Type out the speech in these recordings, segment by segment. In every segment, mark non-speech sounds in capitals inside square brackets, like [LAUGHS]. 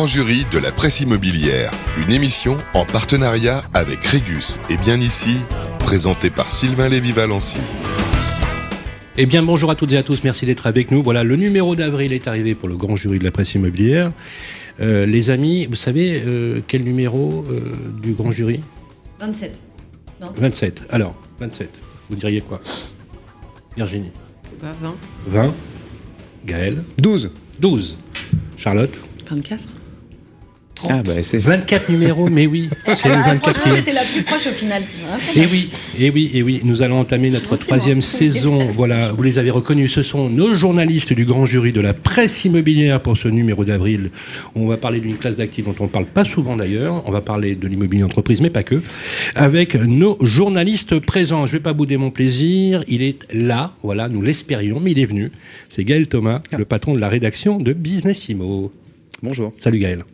grand jury de la presse immobilière, une émission en partenariat avec Régus et bien ici, présentée par Sylvain Lévy-Valency. Eh bien, bonjour à toutes et à tous, merci d'être avec nous. Voilà, le numéro d'avril est arrivé pour le grand jury de la presse immobilière. Euh, les amis, vous savez euh, quel numéro euh, du grand jury? 27. Non 27. Alors, 27. Vous diriez quoi? Virginie Bah, 20. 20. Gaël 12. 12. Charlotte 24. Ah bah c'est 24 numéros, mais oui, c'est le Ah, franchement, 24e. j'étais la plus proche au final. Et oui, et oui, et oui, nous allons entamer notre Non, c'est troisième saison. Voilà, vous les avez reconnus, ce sont nos journalistes du grand jury de la presse immobilière pour ce numéro d'avril. On va parler d'une classe d'actifs dont on ne parle pas souvent d'ailleurs. On va parler de l'immobilier entreprise, mais pas que, avec nos journalistes présents. Je vais pas bouder mon plaisir. Il est là, voilà, nous l'espérions, mais il est venu. C'est Gaël Thomas, le patron de la rédaction de Businessimo. Bonjour. Salut Gaël.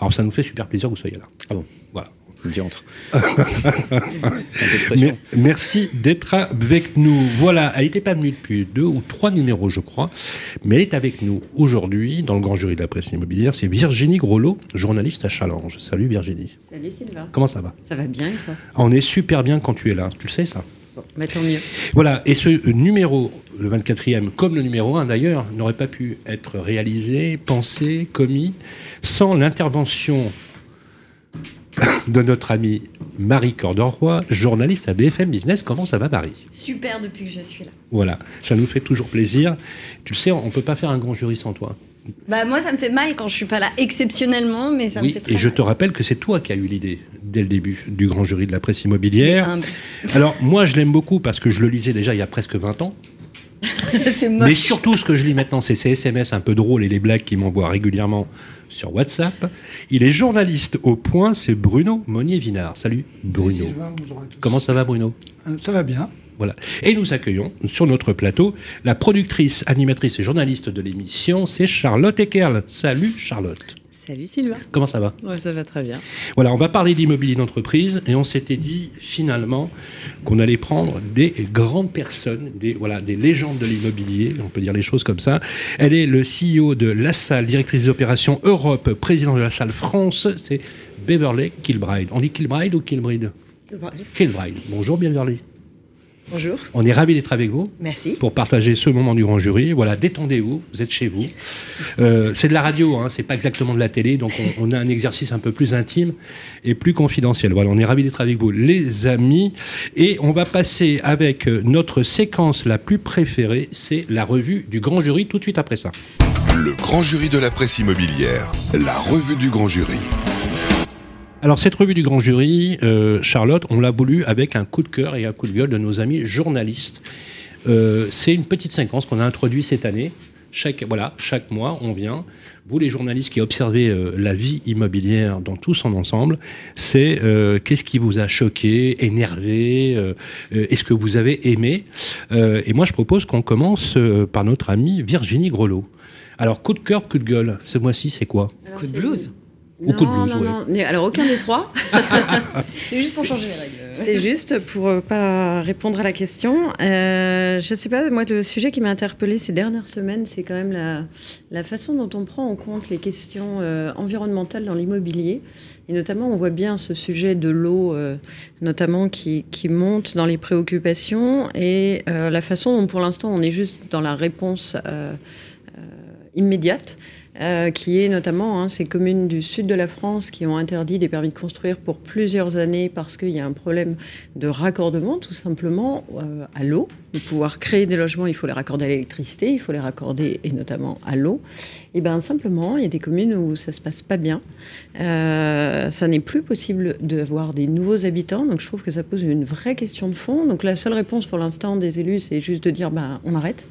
Alors ça nous fait super plaisir que vous soyez là. Ah bon Voilà. Diantre. [LAUGHS] Mais- merci d'être avec nous. Voilà, elle n'était pas venue depuis deux ou trois numéros, je crois, mais elle est avec nous aujourd'hui dans le grand jury de la presse immobilière. C'est Virginie Grolot, journaliste à Challenge. Salut Virginie. Salut Sylvain. Comment ça va? Ça va bien et toi? On est super bien quand tu es là, tu le sais ça? Bon, bah tant mieux. Voilà, et ce numéro, le 24e, comme le numéro 1 d'ailleurs, n'aurait pas pu être réalisé, pensé, commis, sans l'intervention de notre amie Marie Cordoroy, journaliste à BFM Business. Comment ça va Marie? Super depuis que je suis là. Voilà, ça nous fait toujours plaisir. Tu le sais, on ne peut pas faire un grand jury sans toi. Bah moi ça me fait mal quand je suis pas là exceptionnellement, mais ça me oui, fait très et je te rappelle que c'est toi qui as eu l'idée dès le début du grand jury de la presse immobilière. Alors moi, je l'aime beaucoup parce que je le lisais déjà il y a presque 20 ans. [LAUGHS] c'est moche. Mais surtout, ce que je lis maintenant, c'est ces SMS un peu drôles et les blagues qu'il m'envoie régulièrement sur WhatsApp. Il est journaliste au point, c'est Bruno Monnier-Vinard. Salut Bruno. Comment ça va Bruno? Euh, Ça va bien. Voilà. Et nous accueillons sur notre plateau la productrice, animatrice et journaliste de l'émission, c'est Charlotte Eckerl. Salut Charlotte. Salut Sylvain. Comment ça va Ouais, ça va très bien. Voilà, on va parler d'immobilier d'entreprise et on s'était dit finalement qu'on allait prendre des grandes personnes, des, voilà, des légendes de l'immobilier, on peut dire les choses comme ça. Elle est le CEO de la salle, directrice des opérations Europe, président de la salle France, c'est Beverly Kilbride. On dit Kilbride ou Kilbride Kilbride. Bonjour Beverly. Bonjour, On est ravis d'être avec vous merci. pour partager ce moment du grand jury. Voilà, détendez-vous, vous êtes chez vous. Euh, c'est de la radio, hein, c'est pas exactement de la télé, donc on, on a un exercice un peu plus intime et plus confidentiel. Voilà, on est ravis d'être avec vous, les amis. Et on va passer avec euh, notre séquence la plus préférée, c'est la revue du grand jury, tout de suite après ça. Le grand jury de la presse immobilière, la revue du grand jury. Alors cette revue du grand jury, euh, Charlotte, on l'a voulu avec un coup de cœur et un coup de gueule de nos amis journalistes. Euh, c'est une petite séquence qu'on a introduite cette année. Chaque, mois, on vient. Vous, les journalistes qui observez euh, la vie immobilière dans tout son ensemble, c'est qu'est-ce qui vous a choqué, énervé, est-ce que vous avez aimé? Et moi, je propose qu'on commence par notre amie Virginie Grelot. Alors, coup de cœur, coup de gueule, ce mois-ci, c'est quoi? Coup de blues. Ou coup de blues, non, ouais. non, mais alors aucun des trois. [LAUGHS] c'est juste pour changer les règles. C'est juste pour euh, pas répondre à la question. Euh, je sais pas, moi, le sujet qui m'a interpellé ces dernières semaines, c'est quand même la, la façon dont on prend en compte les questions euh, environnementales dans l'immobilier. Et notamment, on voit bien ce sujet de l'eau, euh, notamment qui, qui monte dans les préoccupations et euh, la façon dont, pour l'instant, on est juste dans la réponse euh, euh, immédiate. Euh, qui est notamment hein, ces communes du sud de la France qui ont interdit des permis de construire pour plusieurs années parce qu'il y a un problème de raccordement, tout simplement, euh, à l'eau. Pour pouvoir créer des logements, il faut les raccorder à l'électricité, il faut les raccorder et notamment à l'eau. Et bien simplement, il y a des communes où ça se passe pas bien. Euh, ça n'est plus possible d'avoir des nouveaux habitants, donc je trouve que ça pose une vraie question de fond. Donc la seule réponse pour l'instant des élus, c'est juste de dire, ben, on arrête.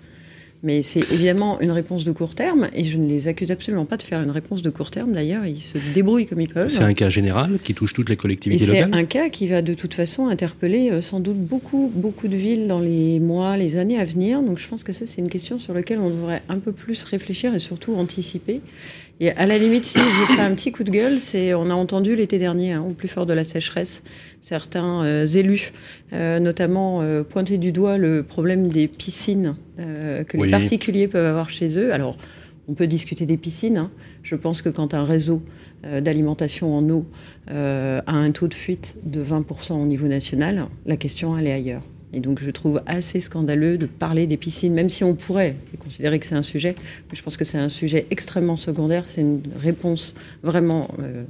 Mais c'est évidemment une réponse de court terme, et je ne les accuse absolument pas de faire une réponse de court terme. D'ailleurs, ils se débrouillent comme ils peuvent. C'est un cas général qui touche toutes les Et collectivités c'est locales un cas qui va de toute façon interpeller euh, sans doute beaucoup, beaucoup de villes dans les mois, les années à venir. Donc je pense que ça, c'est une question sur laquelle on devrait un peu plus réfléchir et surtout anticiper. Et à la limite, si j'ai fait un petit coup de gueule, c'est on a entendu l'été dernier, hein, au plus fort de la sécheresse, certains euh, élus, euh, notamment euh, pointer du doigt le problème des piscines que Oui. les particuliers peuvent avoir chez eux. Alors On peut discuter des piscines. Hein. Je pense que quand un réseau d'alimentation en eau a un taux de fuite de 20% au niveau national, la question elle est ailleurs. Et donc je trouve assez scandaleux de parler des piscines, même si on pourrait considérer que c'est un sujet. Je pense que c'est un sujet extrêmement secondaire. C'est une réponse vraiment euh,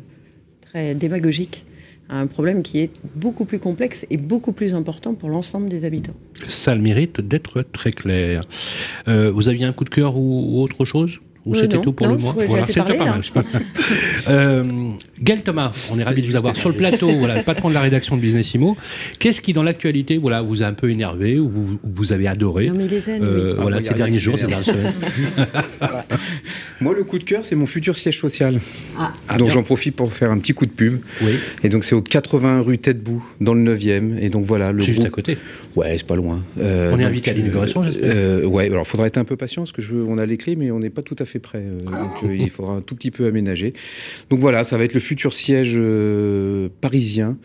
très démagogique à un problème qui est beaucoup plus complexe et beaucoup plus important pour l'ensemble des habitants. Ça le mérite d'être très clair. Euh, vous aviez un coup de cœur ou autre chose? Ou c'était tout pour le mois Voilà, c'était pas mal. [LAUGHS] euh, Gaël Thomas, on est ravi de vous avoir sur le plateau, [LAUGHS] voilà, le patron de la rédaction de Businessimo. Qu'est-ce qui, dans l'actualité, voilà, vous a un peu énervé ou vous, vous avez adoré? Non, mais les euh, Voilà, ah, ces derniers jours, ces dernières semaines. [LAUGHS] Moi, le coup de cœur, c'est mon futur siège social. Ah. ah donc j'en profite pour faire un petit coup de pub. Oui. Et donc c'est au 80 rue Tête-Bout, dans le 9e. Et donc voilà, le juste à côté. Ouais, c'est pas loin. Euh, on est invité à l'inauguration, j'espère. Euh, ouais, alors faudra être un peu patient parce que je, on a les clés, mais on n'est pas tout à fait prêt. Euh, donc euh, il faudra un tout petit peu aménager. Donc voilà, ça va être le futur siège parisien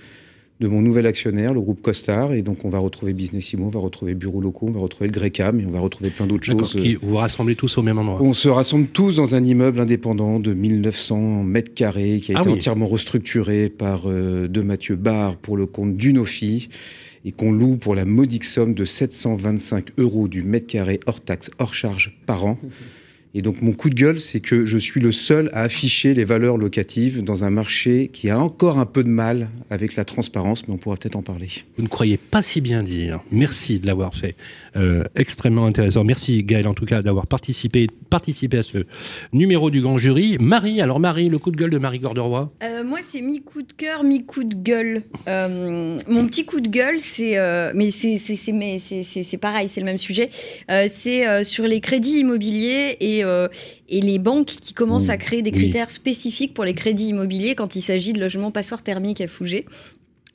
de mon nouvel actionnaire, le groupe Costar. Et donc, on va retrouver Businessimo, on va retrouver Bureau Locaux, on va retrouver le Grecam et on va retrouver plein d'autres choses. Qui, vous vous rassemblez tous au même endroit On se rassemble tous dans un immeuble indépendant de 1900 mètres carrés qui a ah été entièrement restructuré par de Mathieu Barre pour le compte d'Unofi et qu'on loue pour la modique somme de 725 euros du mètre carré hors taxe, hors charge par an. [LAUGHS] Et donc mon coup de gueule, c'est que je suis le seul à afficher les valeurs locatives dans un marché qui a encore un peu de mal avec la transparence, mais on pourra peut-être en parler. Vous ne croyez pas si bien dire. Merci de l'avoir fait. Euh, extrêmement intéressant. Merci Gaël en tout cas d'avoir participé, participé à ce numéro du grand jury. Marie, alors Marie, le coup de gueule de Marie Gorderoy euh, Moi c'est mi-coup de cœur, mi-coup de gueule. Euh, mon petit coup de gueule, c'est... mais c'est pareil, c'est le même sujet. c'est sur les crédits immobiliers et euh, et, les banques qui commencent à mmh. créer des critères spécifiques pour les crédits immobiliers quand il s'agit de logements passoires thermiques à Fougé.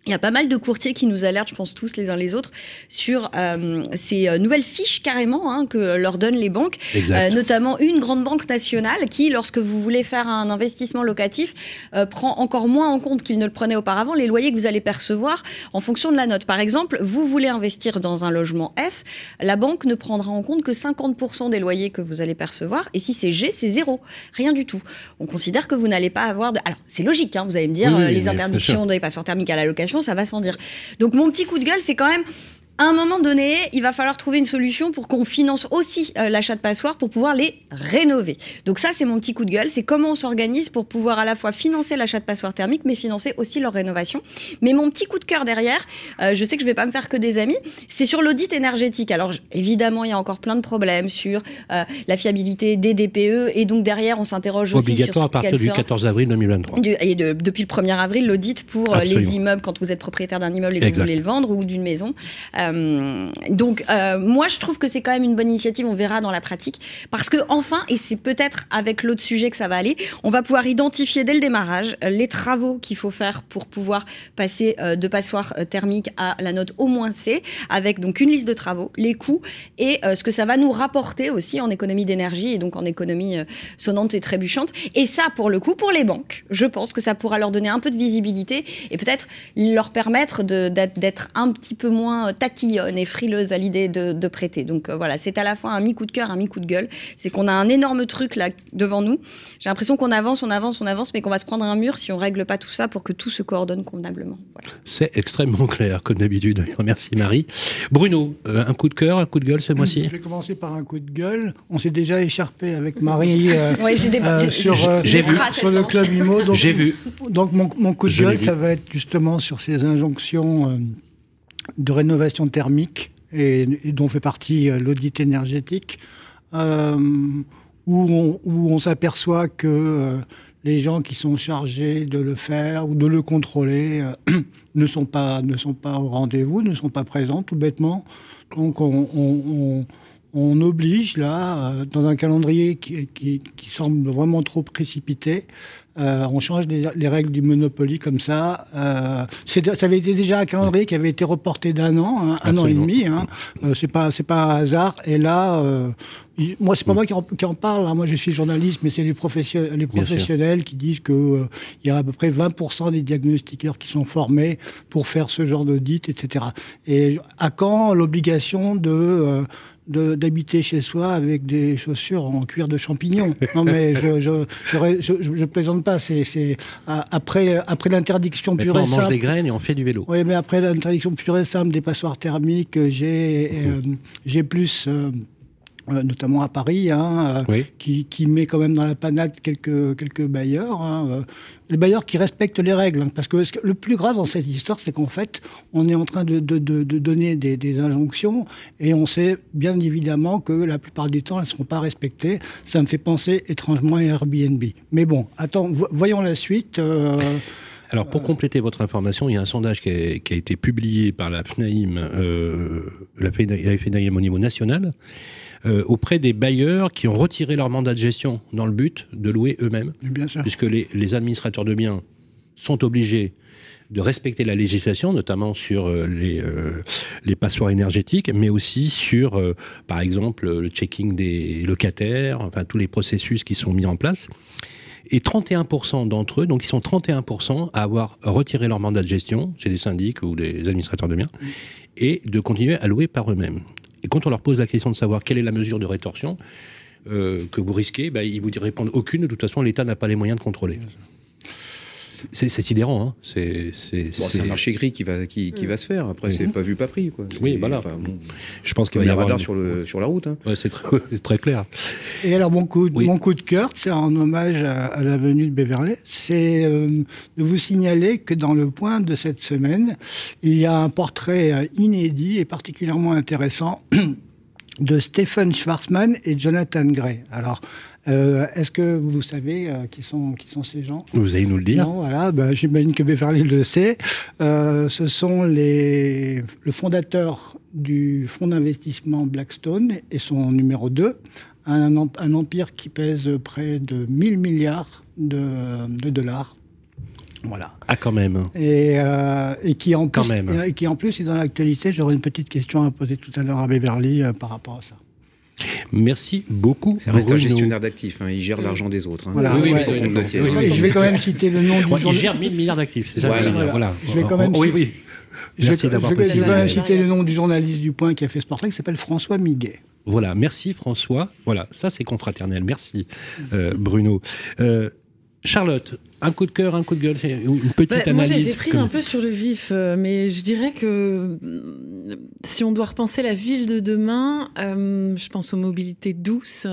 Il y a pas mal de courtiers qui nous alertent, je pense tous les uns les autres, sur euh, ces euh, nouvelles fiches carrément hein, que leur donnent les banques, euh, notamment une grande banque nationale qui, lorsque vous voulez faire un investissement locatif, euh, prend encore moins en compte qu'il ne le prenait auparavant les loyers que vous allez percevoir en fonction de la note. Par exemple, vous voulez investir dans un logement F, la banque ne prendra en compte que 50% des loyers que vous allez percevoir, et si c'est G, c'est zéro, rien du tout. On considère que vous n'allez pas avoir de... Alors, c'est logique, hein, vous allez me dire, les interdictions des passoires thermiques à la location ça va sans dire. Donc mon petit coup de gueule, c'est quand même à un moment donné, il va falloir trouver une solution pour qu'on finance aussi euh, l'achat de passoires pour pouvoir les rénover. Donc ça, c'est mon petit coup de gueule. C'est comment on s'organise pour pouvoir à la fois financer l'achat de passoires thermiques, mais financer aussi leur rénovation. Mais mon petit coup de cœur derrière, euh, je sais que je vais pas me faire que des amis, c'est sur l'audit énergétique. Alors évidemment, il y a encore plein de problèmes sur euh, la fiabilité des DPE et donc derrière, on s'interroge aussi sur à partir du 14 avril 2023. et depuis le 1er avril, l'audit pour les immeubles quand vous êtes propriétaire d'un immeuble et que vous voulez le vendre ou d'une maison. Euh, donc, euh, moi, je trouve que c'est quand même une bonne initiative. On verra dans la pratique. Parce que, enfin, et c'est peut-être avec l'autre sujet que ça va aller, on va pouvoir identifier dès le démarrage euh, les travaux qu'il faut faire pour pouvoir passer de passoire thermique à la note au moins C, avec donc une liste de travaux, les coûts et ce que ça va nous rapporter aussi en économie d'énergie et donc en économie sonnante et trébuchante. Et ça, pour le coup, pour les banques, je pense que ça pourra leur donner un peu de visibilité et peut-être leur permettre d'être un petit peu moins est frileuse à l'idée de, prêter. Donc euh, voilà, c'est à la fois un mi-coup de cœur, un mi-coup de gueule. C'est qu'on a un énorme truc là devant nous. J'ai l'impression qu'on avance, on avance, on avance, mais qu'on va se prendre un mur si on règle pas tout ça pour que tout se coordonne convenablement. C'est extrêmement [LAUGHS] clair, comme d'habitude. Merci Marie. Bruno, euh, un coup de cœur, un coup de gueule ce mois-ci? Je vais commencer par un coup de gueule. On s'est déjà écharpé avec Marie euh, sur, sur, le club IMO. J'ai vu. Donc mon, mon coup de gueule, ça va être justement sur ces injonctions de rénovation thermique et, dont fait partie euh, l'audit énergétique, euh, où on, on s'aperçoit que euh, les gens qui sont chargés de le faire ou de le contrôler [CLEARS THROAT] ne, sont pas, ne sont pas au rendez-vous, ne sont pas présents tout bêtement. Donc on, on, on oblige là, dans un calendrier qui, qui, qui semble vraiment trop précipité, euh, on change les, règles du Monopoly comme ça. Euh, ça avait été déjà un calendrier qui avait été reporté d'un an, hein, un an et demi. Hein. Euh, c'est pas c'est pas un hasard. Et là, euh, moi c'est pas moi qui en, parle. Hein. Moi je suis journaliste, mais c'est les professionnels, les professionnels qui disent que euh, il y a à peu près 20% des diagnostiqueurs qui sont formés pour faire ce genre d'audit, etc. Et à quand l'obligation de d'habiter chez soi avec des chaussures en cuir de champignon. [LAUGHS] Non, mais je, je, je, plaisante pas. C'est après, après l'interdiction pure et simple. On mange des graines et on fait du vélo. Oui, mais après l'interdiction pure et simple des passoires thermiques, j'ai euh, j'ai plus. Euh, notamment à Paris, hein, euh, qui, qui, met quand même dans la panade quelques, quelques bailleurs. Hein, euh, les bailleurs qui respectent les règles. Hein, parce que le plus grave dans cette histoire, c'est qu'en fait, on est en train de, de, de, donner des, des, injonctions et on sait bien évidemment que la plupart du temps, elles ne seront pas respectées. Ça me fait penser étrangement à Airbnb. Mais bon, attends, voyons la suite. Alors, pour compléter votre information, il y a un sondage qui a, qui a été publié par la FNAIM, euh, la FNAIM au niveau national, euh, auprès des bailleurs qui ont retiré leur mandat de gestion dans le but de louer eux-mêmes. Puisque les, administrateurs de biens sont obligés de respecter la législation, notamment sur euh, les, euh, les passoires énergétiques, mais aussi sur, par exemple, le checking des locataires, enfin tous les processus qui sont mis en place. Et 31% d'entre eux, donc ils sont 31% à avoir retiré leur mandat de gestion chez des syndics ou des administrateurs de biens, et de continuer à louer par eux-mêmes. Et quand on leur pose la question de savoir quelle est la mesure de rétorsion euh, que vous risquez, bah, ils vous répondent aucune. De toute façon, l'État n'a pas les moyens de contrôler. C'est sidérant. Hein. C'est un marché gris qui va, qui, qui va se faire. Après, c'est mhm. pas vu, pas pris. Quoi. Oui, voilà. Je pense qu'il va y avoir un radar sur, le, sur la route. Hein. Ouais, c'est très, [LAUGHS] très, clair. Et alors, mon coup, mon coup de cœur, c'est en hommage à, l'avenue de Beverley, c'est euh, de vous signaler que dans le point de cette semaine, il y a un portrait euh, inédit et particulièrement intéressant [CLEARS THROAT] de Stephen Schwarzman et Jonathan Gray. Alors, euh, est-ce que vous savez euh, qui, sont, qui sont ces gens? Vous allez nous le dire. Non, voilà, bah, j'imagine que Beverly le sait. Euh, ce sont les, le fondateur du fonds d'investissement Blackstone et son numéro 2, un, un, empire qui pèse près de 1000 milliards de, de dollars. Voilà. Ah, quand même. Et, et, qui en plus, et qui en plus est dans l'actualité. J'aurais une petite question à poser tout à l'heure à Beverly par rapport à ça. Merci beaucoup. Ça reste un gestionnaire d'actifs, hein. il gère l'argent des autres. Hein. Voilà, je vais quand même citer le nom du journaliste. Il gère 1000 milliards d'actifs, ça voilà. Je vais quand même oui, oui. Merci d'avoir précisé. Je vais citer le nom du journaliste du Point qui a fait ce portrait, qui s'appelle François Miguet. Voilà, merci François. Voilà, ça c'est confraternel. Merci euh, Bruno. Euh, Charlotte, un coup de cœur, un coup de gueule, une petite bah, analyse. Moi, j'ai été prise un peu sur le vif, euh, mais je dirais que mm, si on doit repenser la ville de demain, euh, je pense aux mobilités douces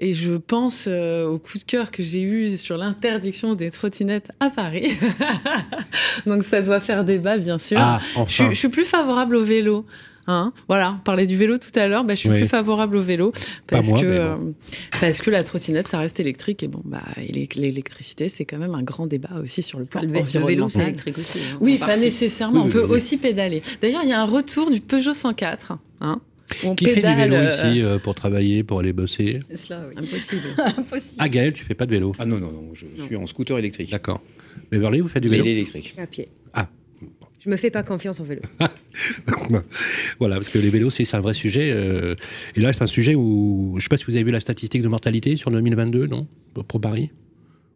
et je pense euh, au coup de cœur que j'ai eu sur l'interdiction des trottinettes à Paris. [LAUGHS] Donc ça doit faire débat, bien sûr. Ah, je, suis plus favorable au vélo. Hein voilà, on parlait du vélo tout à l'heure, bah, je suis plus favorable au vélo parce que euh, parce que la trottinette ça reste électrique et bon bah l'électricité c'est quand même un grand débat aussi sur le plan le environnemental. Le vélo c'est électrique aussi. Hein, oui, pas nécessairement. on peut aussi pédaler. D'ailleurs, il y a un retour du Peugeot 104. Hein, qui fait du vélo euh, ici euh, pour travailler, pour aller bosser Cela, oui. Impossible. [LAUGHS] Impossible. Ah Gaël, tu fais pas de vélo? Ah non, non, non, je suis en scooter électrique. D'accord. Beverly, vous faites du vélo? électrique. À pied. Ah, je me fais pas confiance en vélo. [LAUGHS] voilà, parce que les vélos, c'est un vrai sujet. Euh, et là, c'est un sujet où, je ne sais pas si vous avez vu la statistique de mortalité sur 2022, non? Pour Paris?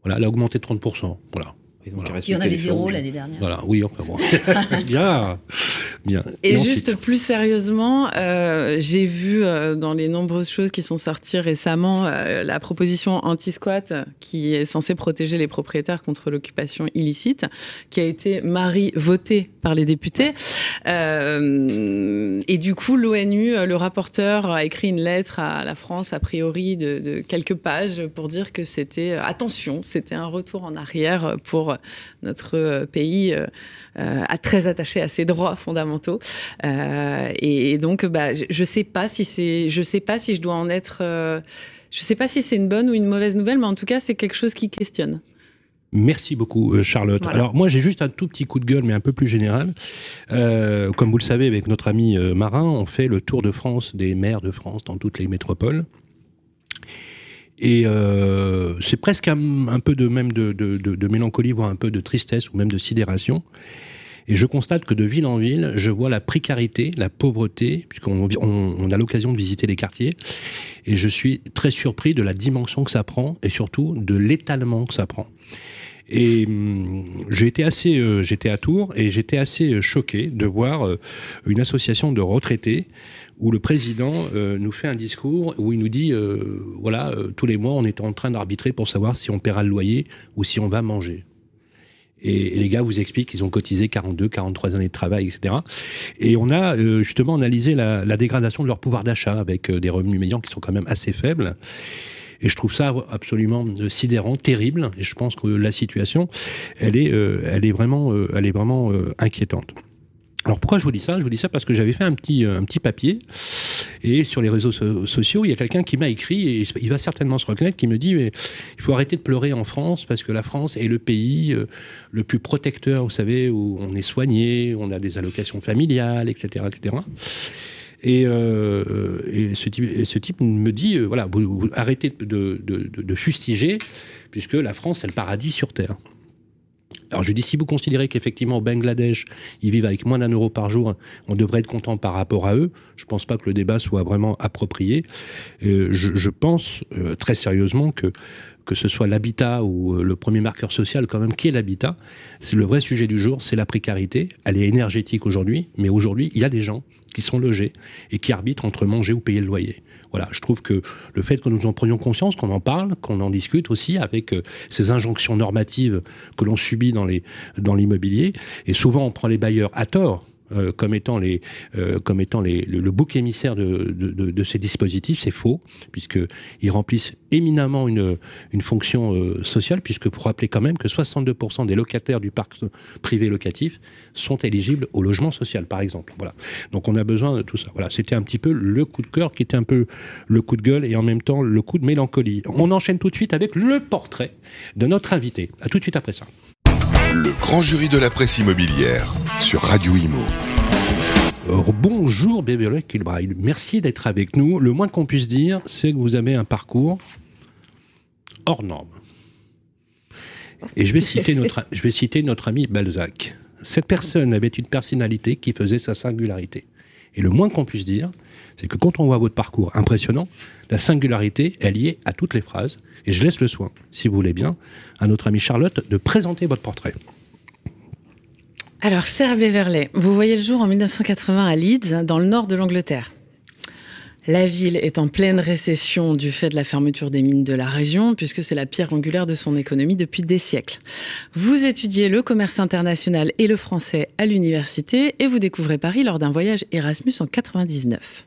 Voilà, elle a augmenté de 30%. Voilà. Il y en avait zéro l'année dernière. Voilà, oui, enfin bon. [LAUGHS] [LAUGHS] bien, bien. Et, juste plus sérieusement, euh, j'ai vu euh, dans les nombreuses choses qui sont sorties récemment euh, la proposition anti-squat qui est censée protéger les propriétaires contre l'occupation illicite, qui a été Marie votée par les députés. et du coup, l'ONU, le rapporteur a écrit une lettre à la France, a priori de, de quelques pages, pour dire que c'était attention, c'était un retour en arrière pour notre euh, pays euh, euh, a très attaché à ses droits fondamentaux. et, donc, bah, je ne sais pas si c'est, je sais pas si je dois en être. je ne sais pas si c'est une bonne ou une mauvaise nouvelle, mais en tout cas, c'est quelque chose qui questionne. Merci beaucoup, Charlotte. Alors, moi, j'ai juste un tout petit coup de gueule, mais un peu plus général. comme vous le savez, avec notre ami Marin, on fait le tour de France des maires de France dans toutes les métropoles. Et euh, c'est presque un, peu de même de, mélancolie, voire un peu de tristesse ou même de sidération. Et je constate que de ville en ville, je vois la précarité, la pauvreté, puisqu'on on, a l'occasion de visiter les quartiers. Et je suis très surpris de la dimension que ça prend et surtout de l'étalement que ça prend. Et hum, j'ai été assez, euh, j'étais à Tours et j'étais assez choqué de voir une association de retraités où le président nous fait un discours où il nous dit voilà tous les mois on est en train d'arbitrer pour savoir si on paiera le loyer ou si on va manger. Et, les gars vous expliquent qu'ils ont cotisé 42, 43 années de travail, etc. Et on a euh, justement analysé la, dégradation de leur pouvoir d'achat avec euh, des revenus médians qui sont quand même assez faibles. Et je trouve ça absolument euh, sidérant, terrible. Et je pense que la situation, elle est, elle est vraiment, elle est vraiment inquiétante. Alors pourquoi je vous dis ça? Je vous dis ça parce que j'avais fait un petit, euh, papier et sur les réseaux sociaux, il y a quelqu'un qui m'a écrit et il va certainement se reconnaître qui me dit il faut arrêter de pleurer en France parce que la France est le pays euh, le plus protecteur, vous savez, où on est soigné, on a des allocations familiales, etc. etc. Et, euh, et, ce type, me dit voilà, vous, arrêtez de fustiger puisque la France c'est le paradis sur Terre. Alors je dis, si vous considérez qu'effectivement au Bangladesh, ils vivent avec moins d'un euro par jour, on devrait être content par rapport à eux. Je ne pense pas que le débat soit vraiment approprié. Euh, je, pense euh, très sérieusement que que ce soit l'habitat ou euh, le premier marqueur social quand même, qui est l'habitat, c'est le vrai sujet du jour, c'est la précarité. Elle est énergétique aujourd'hui, mais aujourd'hui, il y a des gens qui sont logés et qui arbitrent entre manger ou payer le loyer. Voilà, je trouve que le fait que nous en prenions conscience, qu'on en parle, qu'on en discute aussi avec euh, ces injonctions normatives que l'on subit dans l'immobilier, et souvent on prend les bailleurs à tort euh, comme étant, les, euh, comme étant les, le, bouc émissaire de, de, ces dispositifs, c'est faux, puisqu'ils remplissent éminemment une, une fonction euh, sociale, puisque pour rappeler quand même que 62% des locataires du parc privé locatif sont éligibles au logement social, par exemple. Voilà. Donc on a besoin de tout ça. Voilà, c'était un petit peu le coup de cœur qui était un peu le coup de gueule et en même temps le coup de mélancolie. On enchaîne tout de suite avec le portrait de notre invité. À tout de suite après ça. Le grand jury de la presse immobilière sur Radio Imo. Bonjour Bébé Kilbraille, merci d'être avec nous. Le moins qu'on puisse dire, c'est que vous avez un parcours hors norme. Et je vais citer [LAUGHS] notre, je vais citer notre ami Balzac. Cette personne avait une personnalité qui faisait sa singularité. Et le moins qu'on puisse dire, c'est que quand on voit votre parcours impressionnant, la singularité est liée à toutes les phrases. Et je laisse le soin, si vous voulez bien, à notre amie Charlotte de présenter votre portrait. Alors, cher Beverley, vous voyez le jour en 1980 à Leeds, dans le nord de l'Angleterre. La ville est en pleine récession du fait de la fermeture des mines de la région, puisque c'est la pierre angulaire de son économie depuis des siècles. Vous étudiez le commerce international et le français à l'université et vous découvrez Paris lors d'un voyage Erasmus en 99.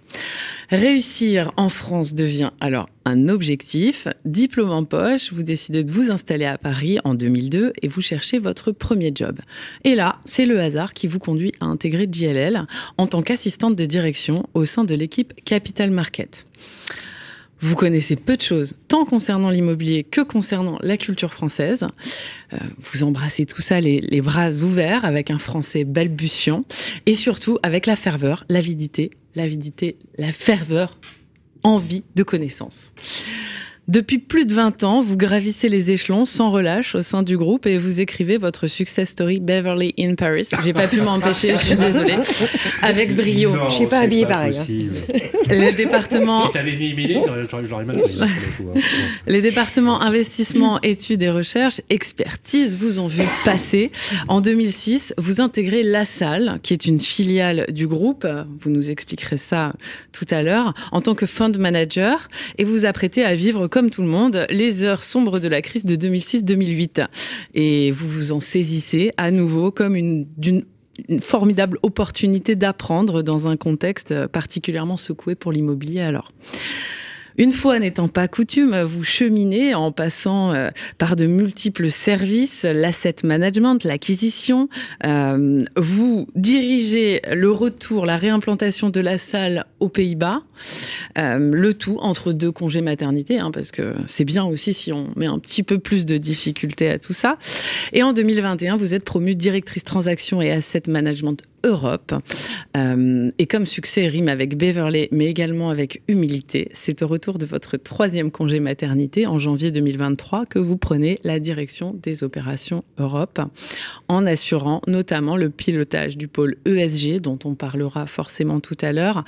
Réussir en France devient alors un objectif. Diplôme en poche, vous décidez de vous installer à Paris en 2002 et vous cherchez votre premier job. Et là, c'est le hasard qui vous conduit à intégrer JLL en tant qu'assistante de direction au sein de l'équipe Capital Market. Vous connaissez peu de choses, tant concernant l'immobilier que concernant la culture française. Euh, vous embrassez tout ça les, les, bras ouverts avec un français balbutiant et surtout avec la ferveur, l'avidité, l'avidité, la ferveur envie de connaissance. Depuis plus de 20 ans, vous gravissez les échelons sans relâche au sein du groupe et vous écrivez votre success story Beverly in Paris. J'ai pas pu m'empêcher, je suis désolée. Avec brio. Je suis pas habillée pareil. Hein. Les départements. Si t'avais mis Emily, j'aurais mal pris. Hein. [LAUGHS] Les départements investissement, études et recherche, expertise vous ont vu passer. En 2006, vous intégrez La Salle, qui est une filiale du groupe. Vous nous expliquerez ça tout à l'heure. En tant que fund manager, et vous apprêtez à vivre comme tout le monde, les heures sombres de la crise de 2006-2008. Et vous vous en saisissez à nouveau comme une, une formidable opportunité d'apprendre dans un contexte particulièrement secoué pour l'immobilier alors. Une fois n'étant pas coutume, vous cheminez en passant euh, par de multiples services, l'asset management, l'acquisition. Euh, vous dirigez le retour, la réimplantation de la salle aux Pays-Bas. Euh, le tout entre deux congés maternité, hein, parce que c'est bien aussi si on met un petit peu plus de difficultés à tout ça. Et en 2021, vous êtes promue directrice transaction et asset management Europe. Euh, et comme succès rime avec Beverly, mais également avec humilité, c'est au retour de votre troisième congé maternité en janvier 2023 que vous prenez la direction des opérations Europe, en assurant notamment le pilotage du pôle ESG, dont on parlera forcément tout à l'heure,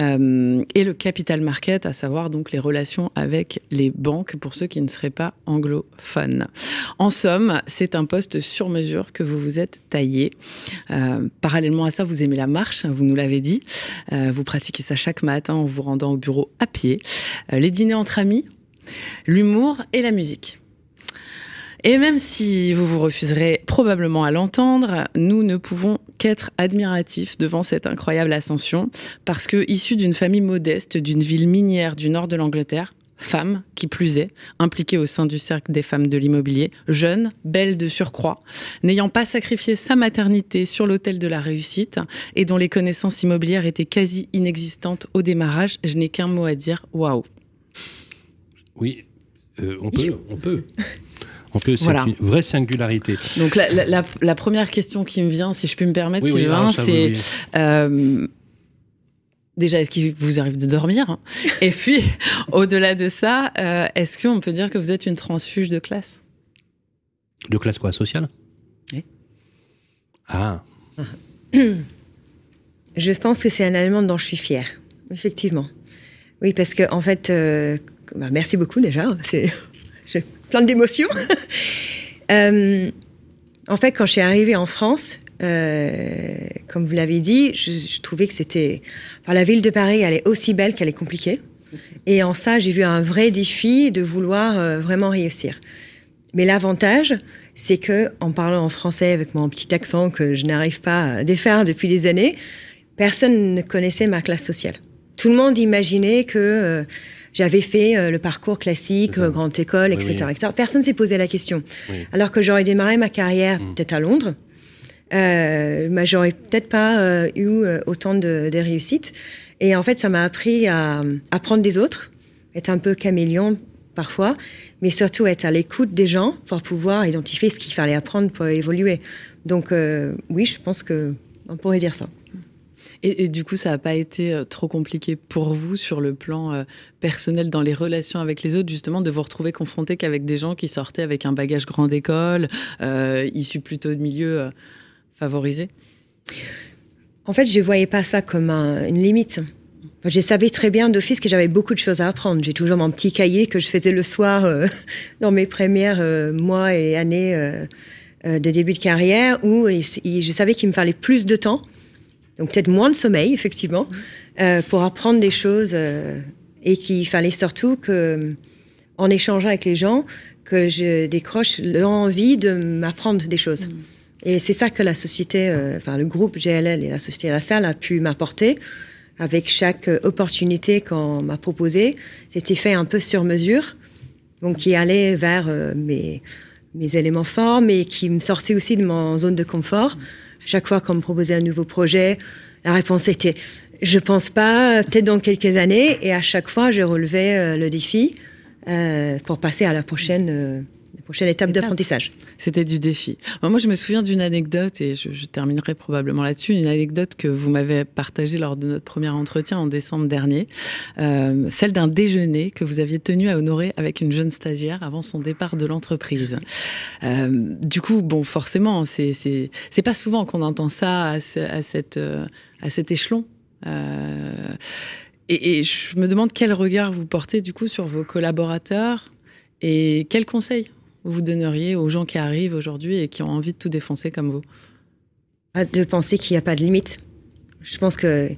euh, et le capital market, à savoir donc les relations avec les banques pour ceux qui ne seraient pas anglophones. En somme, c'est un poste sur mesure que vous vous êtes taillé. Euh, parallèlement à ça, vous aimez la marche, vous nous l'avez dit. Euh, vous pratiquez ça chaque matin en vous rendant au bureau à pied. Euh, les dîners entre amis, l'humour et la musique. Et même si vous vous refuserez probablement à l'entendre, nous ne pouvons qu'être admiratifs devant cette incroyable ascension, parce que issu d'une famille modeste d'une ville minière du nord de l'Angleterre, femme qui plus est, impliquée au sein du cercle des femmes de l'immobilier, jeune, belle de surcroît, n'ayant pas sacrifié sa maternité sur l'autel de la réussite et dont les connaissances immobilières étaient quasi inexistantes au démarrage, je n'ai qu'un mot à dire, waouh. Oui, euh, on peut, on peut. On peut, c'est une vraie singularité. Donc la, première question qui me vient, si je puis me permettre, Sylvain, c'est euh, déjà, est-ce qu'il vous arrive de dormir hein? Et puis, [LAUGHS] au-delà de ça, euh, est-ce qu'on peut dire que vous êtes une transfuge de classe? De classe quoi Sociale? Oui. Ah. [CLEARS THROAT] Je pense que c'est un élément dont je suis fière, effectivement. Oui, parce que en fait, euh, bah, merci beaucoup déjà. [LAUGHS] J'ai plein d'émotions. [LAUGHS] Euh, en fait, quand je suis arrivée en France, euh, comme vous l'avez dit, je, trouvais que c'était. la ville de Paris, elle est aussi belle qu'elle est compliquée. Et en ça, j'ai vu un vrai défi de vouloir euh, vraiment réussir. Mais l'avantage, c'est que, en parlant en français avec mon petit accent que je n'arrive pas à défaire depuis des années, personne ne connaissait ma classe sociale. Tout le monde imaginait que euh, j'avais fait le parcours classique, grande école, etc., Personne s'est posé la question. Alors que j'aurais démarré ma carrière mmh. peut-être à Londres, euh, j'aurais peut-être pas euh, eu euh, autant de, réussites. Et en fait, ça m'a appris à apprendre des autres, être un peu caméléon parfois, mais surtout être à l'écoute des gens pour pouvoir identifier ce qu'il fallait apprendre pour évoluer. Donc euh, oui, je pense que on pourrait dire ça. Et, du coup, ça n'a pas été trop compliqué pour vous sur le plan personnel dans les relations avec les autres, justement, de vous retrouver confronté qu'avec des gens qui sortaient avec un bagage grande école, issus plutôt de milieux favoriser En fait, je ne voyais pas ça comme une limite. Je savais très bien d'office que j'avais beaucoup de choses à apprendre. J'ai toujours mon petit cahier que je faisais le soir euh, [LAUGHS] dans mes premières euh, mois et années euh, de début de carrière où je savais qu'il me fallait plus de temps, donc peut-être moins de sommeil, effectivement, pour apprendre des choses et qu'il fallait surtout que, en échangeant avec les gens, que je décroche l'envie de m'apprendre des choses. Mm. Et c'est ça que la société, euh, enfin le groupe GLL et la société La Salle a pu m'apporter avec chaque euh, opportunité qu'on m'a proposée. C'était fait un peu sur mesure, donc qui allait vers euh, mes, mes éléments forts, mais qui me sortait aussi de mon zone de confort. chaque fois qu'on me proposait un nouveau projet, la réponse était je pense pas, peut-être dans quelques années. Et à chaque fois, je relevais le défi pour passer à la prochaine prochaine étape d'apprentissage. C'était du défi. Moi, je me souviens d'une anecdote, et je, terminerai probablement là-dessus, une anecdote que vous m'avez partagée lors de notre premier entretien en décembre dernier, euh, celle d'un déjeuner que vous aviez tenu à honorer avec une jeune stagiaire avant son départ de l'entreprise. Euh, du coup, bon, forcément, c'est pas souvent qu'on entend ça à, cette, euh, à cet échelon. et, et, je me demande quel regard vous portez du coup sur vos collaborateurs et quels conseils vous donneriez aux gens qui arrivent aujourd'hui et qui ont envie de tout défoncer comme vous ah, De penser qu'il n'y a pas de limite. Je pense que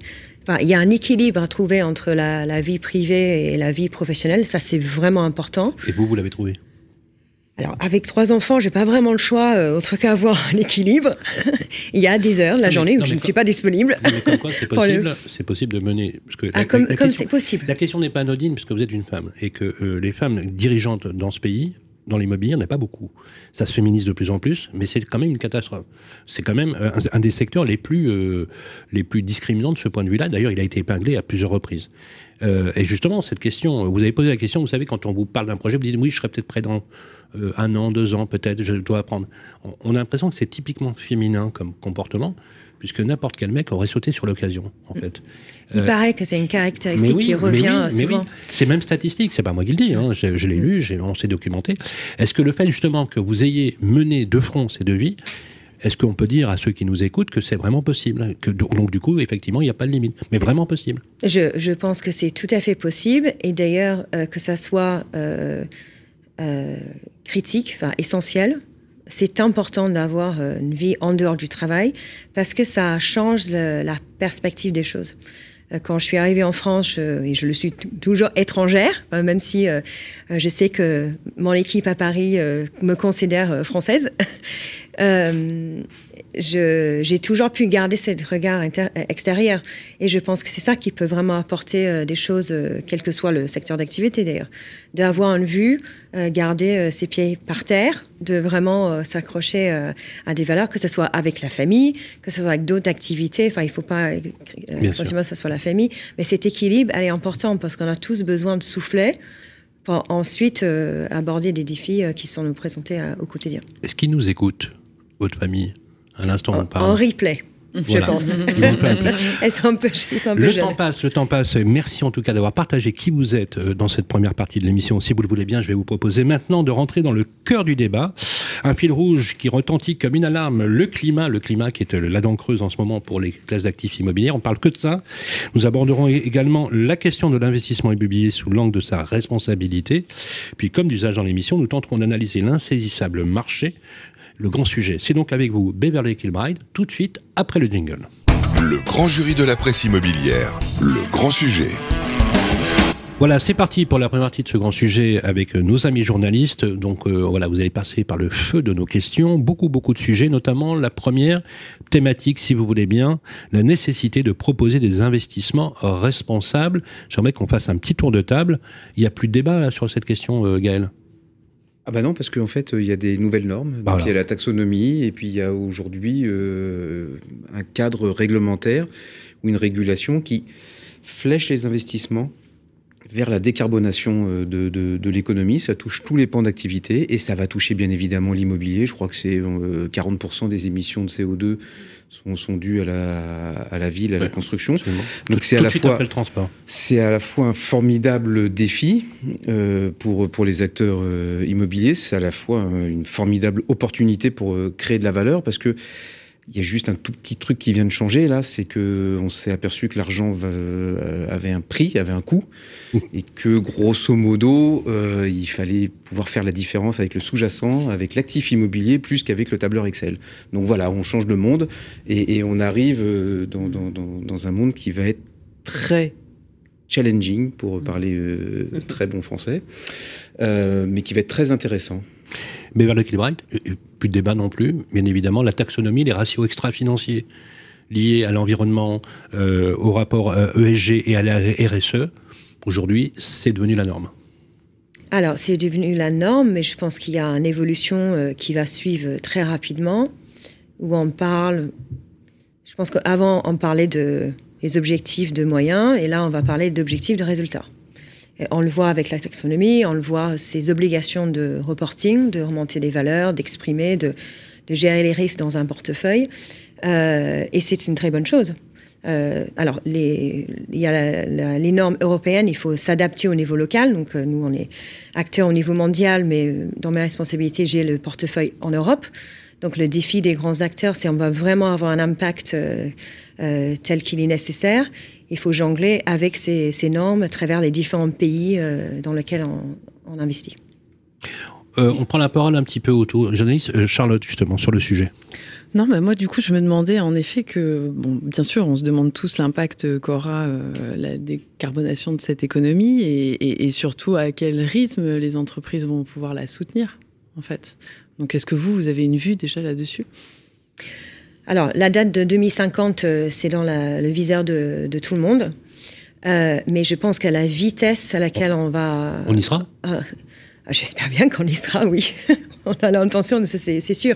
il y a un équilibre à trouver entre la, vie privée et la vie professionnelle. Ça, c'est vraiment important. Et vous, vous l'avez trouvé? Alors, avec trois enfants, j'ai pas vraiment le choix, euh, autre qu'avoir [LAUGHS] un équilibre. [LAUGHS] Il y a des heures de la journée où je ne suis pas disponible. Mais comme quoi, c'est [LAUGHS] possible, c'est possible de mener. Parce que ah, comme c'est possible. La question n'est pas anodine, puisque vous êtes une femme, et que euh, les femmes dirigeantes dans ce pays dans l'immobilier, en a pas beaucoup. Ça se féminise de plus en plus, mais c'est quand même une catastrophe. C'est quand même un, des secteurs les plus, euh, les plus discriminants de ce point de vue-là. D'ailleurs, il a été épinglé à plusieurs reprises. et justement, cette question, vous avez posé la question, vous savez, quand on vous parle d'un projet, vous dites oui, je serais peut-être prêt dans un an, deux ans, peut-être, je dois apprendre. On, a l'impression que c'est typiquement féminin comme comportement puisque n'importe quel mec aurait sauté sur l'occasion, en fait. Il paraît que c'est une caractéristique qui revient souvent. C'est même statistique, c'est pas moi qui le dis, hein. je, l'ai lu, on s'est documenté. Est-ce que le fait justement que vous ayez mené de front ces deux vies, est-ce qu'on peut dire à ceux qui nous écoutent que c'est vraiment possible que, Donc du coup, effectivement, il n'y a pas de limite, mais vraiment possible? Je, pense que c'est tout à fait possible, et d'ailleurs, euh, que ça soit euh, euh, critique, enfin essentiel, c'est important d'avoir une vie en dehors du travail parce que ça change la perspective des choses. Euh, quand je suis arrivée en France, et je le suis toujours étrangère, euh, même si euh, je sais que mon équipe à Paris me considère française, [LAUGHS] j'ai toujours pu garder ce regard extérieur. Et je pense que c'est ça qui peut vraiment apporter des choses, quel que soit le secteur d'activité d'ailleurs. D'avoir une vue, garder ses pieds par terre, de vraiment s'accrocher à des valeurs, que ce soit avec la famille, que ce soit avec d'autres activités. Enfin, il ne faut pas forcément que ce soit la famille. Mais cet équilibre, elle est importante parce qu'on a tous besoin de souffler pour ensuite aborder des défis qui sont nous présentés au quotidien. Est-ce qu'ils nous écoutent votre famille? À l'instant on parle En replay. Je pense. [LAUGHS] le temps passe, le temps passe. Merci en tout cas d'avoir partagé qui vous êtes euh, dans cette première partie de l'émission. Si vous le voulez bien, je vais vous proposer maintenant de rentrer dans le cœur du débat. Un fil rouge qui retentit comme une alarme, le climat, le climat qui est euh, la dent creuse en ce moment pour les classes d'actifs immobiliers. On parle que de ça. Nous aborderons également la question de l'investissement immobilier sous l'angle de sa responsabilité. Puis, comme d'usage dans l'émission, nous tenterons d'analyser l'insaisissable marché le grand sujet. C'est donc avec vous Beverly Kilbride, tout de suite après le jingle. Le grand jury de la presse immobilière, le grand sujet. Voilà, c'est parti pour la première partie de ce grand sujet avec nos amis journalistes. Donc euh, voilà, vous allez passer par le feu de nos questions, beaucoup beaucoup de sujets, notamment la première thématique, si vous voulez bien, la nécessité de proposer des investissements responsables. J'aimerais qu'on fasse un petit tour de table. Il n'y a plus de débat sur cette question, euh, Gaël. Ah bah non, parce qu'en fait, il y a des nouvelles normes. Donc il y a la taxonomie, et puis il y a aujourd'hui euh, un cadre réglementaire ou une régulation qui flèche les investissements vers la décarbonation euh, de, de, l'économie. Ça touche tous les pans d'activité et ça va toucher bien évidemment l'immobilier. Je crois que c'est 40% euh, des émissions de CO2 sont, sont dues à la, à la ville, à la construction. Donc c'est à la fois c'est à la fois un formidable défi euh, pour pour les acteurs immobiliers. C'est à la fois une formidable opportunité pour créer de la valeur parce que il y a juste un tout petit truc qui vient de changer là, c'est que on s'est aperçu que l'argent euh, avait un prix, avait un coût, et que grosso modo, euh, il fallait pouvoir faire la différence avec le sous-jacent, avec l'actif immobilier, plus qu'avec le tableur Excel. Donc voilà, on change de monde et, on arrive euh, dans, dans, un monde qui va être très challenging, pour parler très bon français, mais qui va être très intéressant. Beverly Kilbright, plus de débat non plus, bien évidemment, la taxonomie, les ratios extra-financiers liés à l'environnement, euh, au rapport ESG euh, e et à la RSE, aujourd'hui, c'est devenu la norme. Alors, c'est devenu la norme, mais je pense qu'il y a une évolution euh, qui va suivre très rapidement, où on parle, je pense qu'avant, on parlait de les objectifs de moyens, et là, on va parler d'objectifs de résultats on le voit avec la taxonomie, on le voit ces obligations de reporting, de remonter des valeurs, d'exprimer, de, gérer les risques dans un portefeuille. Euh, et c'est une très bonne chose. Euh, alors, il y a les normes européennes, il faut s'adapter au niveau local. Donc, euh, nous, on est acteurs au niveau mondial, mais dans mes responsabilités, j'ai le portefeuille en Europe. Donc, le défi des grands acteurs, c'est on va vraiment avoir un impact tel qu'il est nécessaire il faut jongler avec ces, normes à travers les différents pays euh, dans lesquels on, investit. Euh, on prend la parole un petit peu autour. Journaliste euh, Charlotte, justement, sur le sujet. Non, mais moi, du coup, je me demandais en effet que, bon, bien sûr, on se demande tous l'impact qu'aura la décarbonation de cette économie et, et, surtout à quel rythme les entreprises vont pouvoir la soutenir, en fait. Donc, est-ce que vous, vous avez une vue déjà là-dessus? Alors, la date de 2050, euh, c'est dans le viseur de, tout le monde. Euh, mais je pense qu'à la vitesse à laquelle on va... On y sera? ah, ah, J'espère bien qu'on y sera, oui. [LAUGHS] on a l'intention, c'est sûr.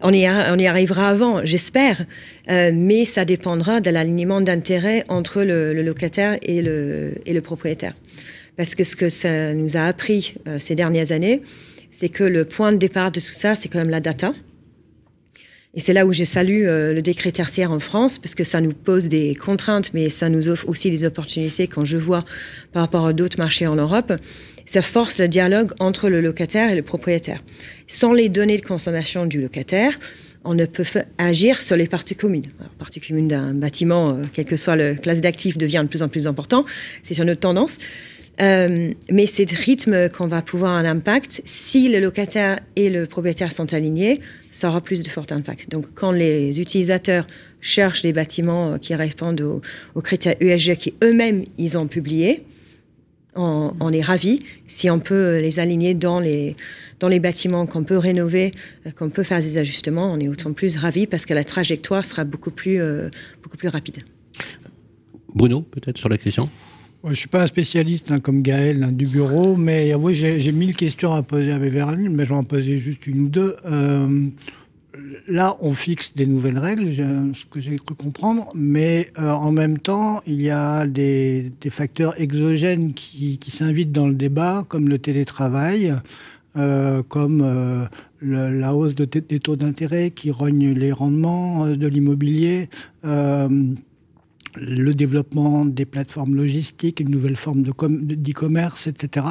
On y, on y arrivera avant, j'espère, mais ça dépendra de l'alignement d'intérêts entre le, locataire et le, et le propriétaire. Parce que ce que ça nous a appris ces dernières années, c'est que le point de départ de tout ça, c'est quand même la data. Et c'est là où je salue euh, le décret tertiaire en France, parce que ça nous pose des contraintes, mais ça nous offre aussi des opportunités quand je vois par rapport à d'autres marchés en Europe. Ça force le dialogue entre le locataire et le propriétaire. Sans les données de consommation du locataire, on ne peut agir sur les parties communes. La partie d'un bâtiment, euh, quelle que soit la classe d'actifs, devient de plus en plus important. C'est sur notre tendance. Euh, mais c'est le rythme qu'on va pouvoir un impact. Si le locataire et le propriétaire sont alignés, ça aura plus de fort impact. Donc, quand les utilisateurs cherchent les bâtiments qui répondent aux, critères USG qui eux-mêmes ils ont publiés, on, est ravis. Si on peut les aligner dans les, dans les bâtiments qu'on peut rénover, euh, qu'on peut faire des ajustements, on est autant plus ravis parce que la trajectoire sera beaucoup plus, euh, beaucoup plus rapide. Bruno, peut-être sur la question? Je ne suis pas un spécialiste hein, comme Gaël hein, du bureau, mais euh, j'ai mille questions à poser à Beverly, mais je vais en poser juste une ou deux. Euh, là, on fixe des nouvelles règles, ce que j'ai cru comprendre, mais euh, en même temps, il y a des, facteurs exogènes qui, s'invitent dans le débat, comme le télétravail, comme la hausse des taux d'intérêt qui rogne les rendements de l'immobilier le développement des plateformes logistiques, une nouvelle forme d'e-commerce, etc.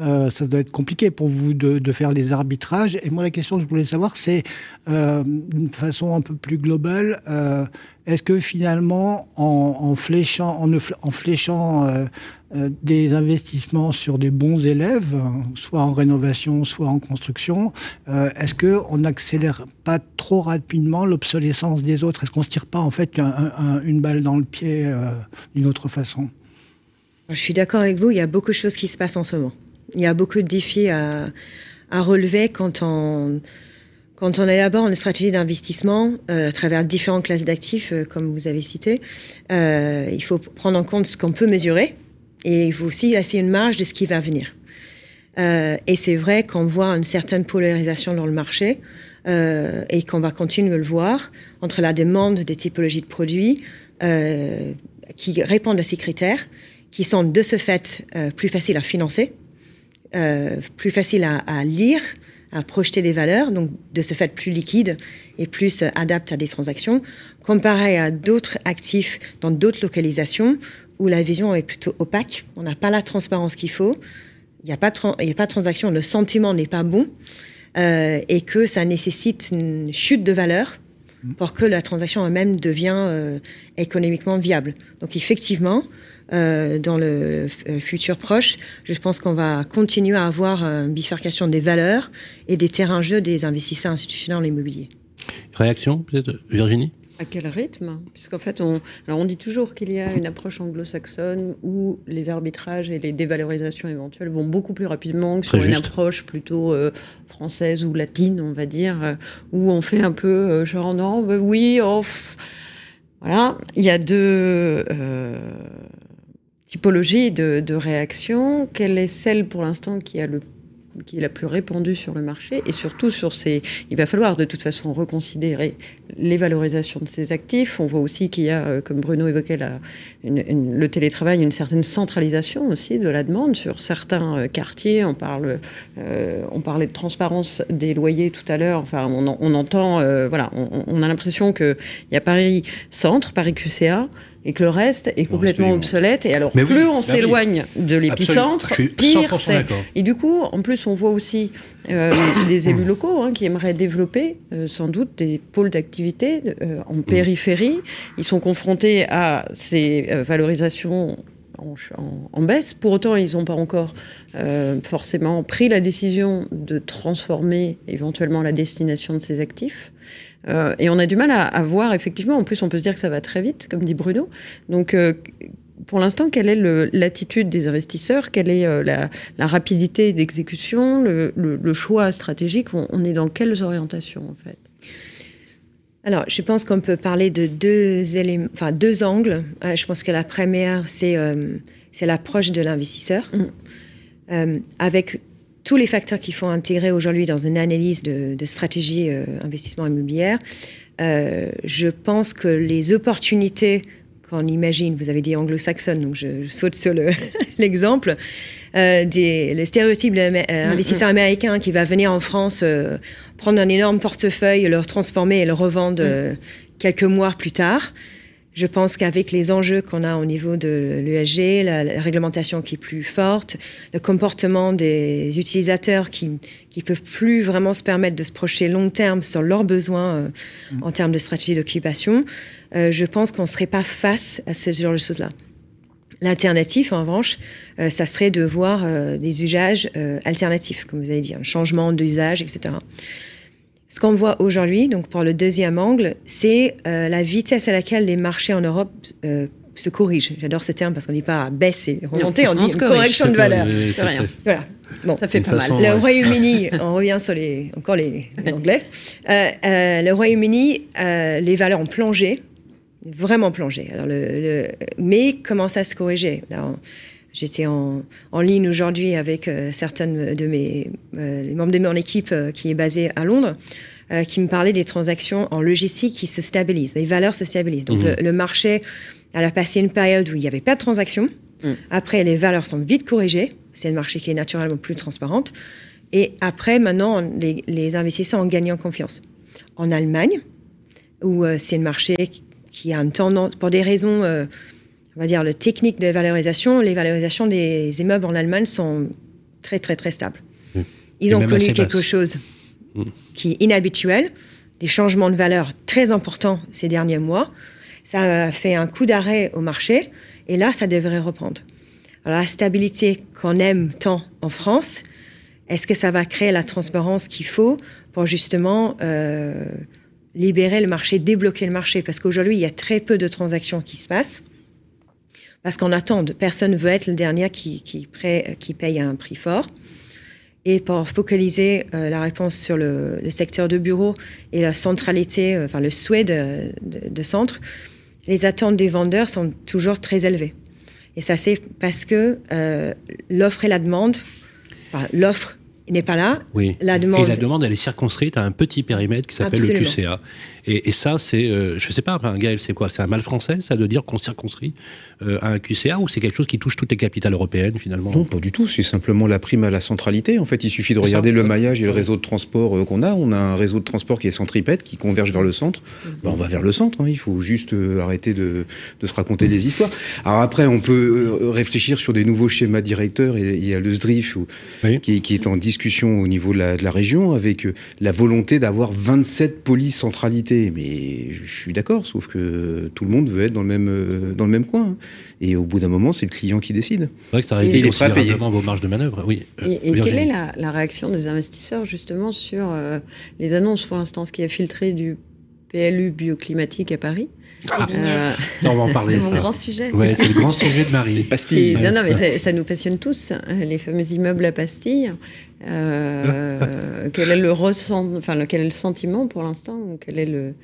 Euh, ça doit être compliqué pour vous de, faire les arbitrages. Et moi, la question que je voulais savoir, c'est euh, d'une façon un peu plus globale, euh, est-ce que finalement, en, fléchant, en, fléchant des investissements sur des bons élèves, soit en rénovation, soit en construction, est-ce qu'on n'accélère pas trop rapidement l'obsolescence des autres? Est-ce qu'on ne se tire pas en fait une balle dans le pied d'une autre façon? Je suis d'accord avec vous, il y a beaucoup de choses qui se passent en ce moment. Il y a beaucoup de défis à, relever quand on, élabore une stratégie d'investissement euh, à travers différentes classes d'actifs, euh, comme vous avez cité. Euh, il faut prendre en compte ce qu'on peut mesurer et il faut aussi laisser une marge de ce qui va venir. et c'est vrai qu'on voit une certaine polarisation dans le marché et qu'on va continuer à le voir entre la demande des typologies de produits qui répondent à ces critères, qui sont de ce fait plus faciles à financer euh, plus facile à, lire, à projeter des valeurs, donc de ce fait plus liquide et plus euh, adapte à des transactions, comparé à d'autres actifs dans d'autres localisations où la vision est plutôt opaque, on n'a pas la transparence qu'il faut, il n'y a, pas de a pas de transaction, le sentiment n'est pas bon, euh, et que ça nécessite une chute de valeur pour que la transaction elle-même devienne économiquement viable. Donc effectivement, euh, dans le euh, futur proche, je pense qu'on va continuer à avoir une bifurcation des valeurs et des terrains jeux des investisseurs institutionnels en immobilier. Réaction, peut-être, Virginie? À quel rythme? Puisqu'en fait, on, alors on dit toujours qu'il y a une approche anglo-saxonne où les arbitrages et les dévalorisations éventuelles vont beaucoup plus rapidement que sur une approche plutôt euh, française ou latine, on va dire, où on fait un peu genre non, bah oui, oh, voilà. Il y a deux typologie de, de réaction, quelle est celle pour l'instant qui a le qui est la plus répandue sur le marché et surtout sur ces. Il va falloir de toute façon reconsidérer les valorisations de ces actifs. On voit aussi qu'il y a, euh, comme Bruno évoquait, le télétravail, une certaine centralisation aussi de la demande sur certains euh, quartiers. On parle, euh, on parlait de transparence des loyers tout à l'heure. Enfin, on, on entend, voilà, on, on a l'impression qu'il y a Paris Centre, Paris QCA et que le reste est complètement obsolète. Et alors, plus on s'éloigne de l'épicentre, pire c'est. Et du coup, en plus, on voit aussi euh, [COUGHS] des élus locaux hein, qui aimeraient développer euh, sans doute des pôles d'activité euh, en périphérie. Ils sont confrontés à ces valorisations en, en, baisse. Pour autant, ils n'ont pas encore forcément pris la décision de transformer éventuellement la destination de ces actifs. Euh, et on a du mal à, voir, effectivement, en plus on peut se dire que ça va très vite, comme dit Bruno. Donc euh, pour l'instant, quelle est l'attitude des investisseurs? Quelle est euh, la, rapidité d'exécution? Le, choix stratégique? On, est dans quelles orientations en fait? Alors, je pense qu'on peut parler de deux éléments, enfin deux angles. je pense que la première, c'est c'est l'approche de l'investisseur, mm. avec tous les facteurs qu'il faut intégrer aujourd'hui dans une analyse de, stratégie investissement immobilière, je pense que les opportunités qu'on imagine, vous avez dit anglo-saxonne, donc je, saute sur [LAUGHS] l'exemple, des le stéréotype de l'investisseur américain qui va venir en France prendre un énorme portefeuille, le transformer et le revendre quelques mois plus tard. Je pense qu'avec les enjeux qu'on a au niveau de l'USG, la, réglementation qui est plus forte, le comportement des utilisateurs qui ne peuvent plus vraiment se permettre de se projeter long terme sur leurs besoins euh, en termes de stratégie d'occupation, euh, je pense qu'on ne serait pas face à ce genre de choses-là. L'alternative, en revanche, euh, ça serait de voir des usages alternatifs, comme vous avez dit, un changement d'usage, etc. Ce qu'on voit aujourd'hui, donc pour le deuxième angle, c'est euh, la vitesse à laquelle les marchés en Europe euh, se corrigent. J'adore ce terme parce qu'on ne dit pas baisse et remonter, on dit une correction de valeur. Voilà. Bon, ça fait pas mal. Le Royaume-Uni, [LAUGHS] on revient sur les, encore les, Anglais. Euh, le Royaume-Uni, les valeurs ont plongé, vraiment plongé. Alors le, mais commence à se corriger. J'étais en, en, ligne aujourd'hui avec euh, certaines de mes euh, les membres de mon équipe euh, qui est basée à Londres, qui me parlaient des transactions en logistique qui se stabilisent, les valeurs se stabilisent. Donc mhm. le, marché, elle a passé une période où il n'y avait pas de transactions. Mm. Après, les valeurs sont vite corrigées. C'est un marché qui est naturellement plus transparent. Et après, maintenant, les, les investisseurs ont gagné en confiance. En Allemagne, où c'est un marché qui a une tendance, pour des raisons on va dire, le technique de valorisation, les valorisations des immeubles en Allemagne sont très, très, très stables. Ils ont connu quelque chose mm. qui est inhabituel, des changements de valeur très importants ces derniers mois. Ça a fait un coup d'arrêt au marché et là, ça devrait reprendre. Alors, la stabilité qu'on aime tant en France, est-ce que ça va créer la transparence qu'il faut pour justement euh, libérer le marché, débloquer le marché? Parce qu'aujourd'hui, il y a très peu de transactions qui se passent. Parce qu'on attend, personne ne veut être le dernier qui, qui, qui paye un prix fort. Et pour focaliser euh, la réponse sur le, secteur de bureau et la centralité, euh, enfin le souhait de, centre, les attentes des vendeurs sont toujours très élevées. Et ça, c'est parce que euh, l'offre et la demande, l'offre n'est pas là. Oui. La demande... Et la demande, elle est circonscrite à un petit périmètre qui s'appelle le QCA. Et, ça, c'est, euh, je sais pas, enfin, Gaël, c'est quoi? C'est un mal français, ça, de dire qu'on circonscrit euh, à un QCA ou c'est quelque chose qui touche toutes les capitales européennes, finalement? Non, pas du tout. C'est simplement la prime à la centralité. En fait, il suffit de regarder le maillage et le réseau de transport euh, qu'on a. On a un réseau de transport qui est centripète, qui converge vers le centre. Ben, on va vers le centre. Hein. Il faut juste arrêter de, de, se raconter des histoires. Alors après, on peut réfléchir sur des nouveaux schémas directeurs. Et il y a le SDRIF qui, qui, est en discussion au niveau de la, de la région avec la volonté d'avoir 27 polices centralités mais je suis d'accord, sauf que tout le monde veut être dans le même, euh, dans le même coin. Et au bout d'un moment, c'est le client qui décide. C'est vrai que ça réduit considérablement vos marges de manœuvre. Oui. Et, euh, quelle est la, réaction des investisseurs justement sur euh, les annonces pour l'instant, ce qui a filtré du PLU bioclimatique à Paris ah, on va en parler. C'est mon grand sujet. Ouais, c'est le grand sujet de Marie. Les pastilles. non, non, mais ça, nous passionne tous, hein, les fameux immeubles à pastilles. Euh, [LAUGHS] quel est le ressent, enfin, quel est le sentiment pour l'instant Quel est le,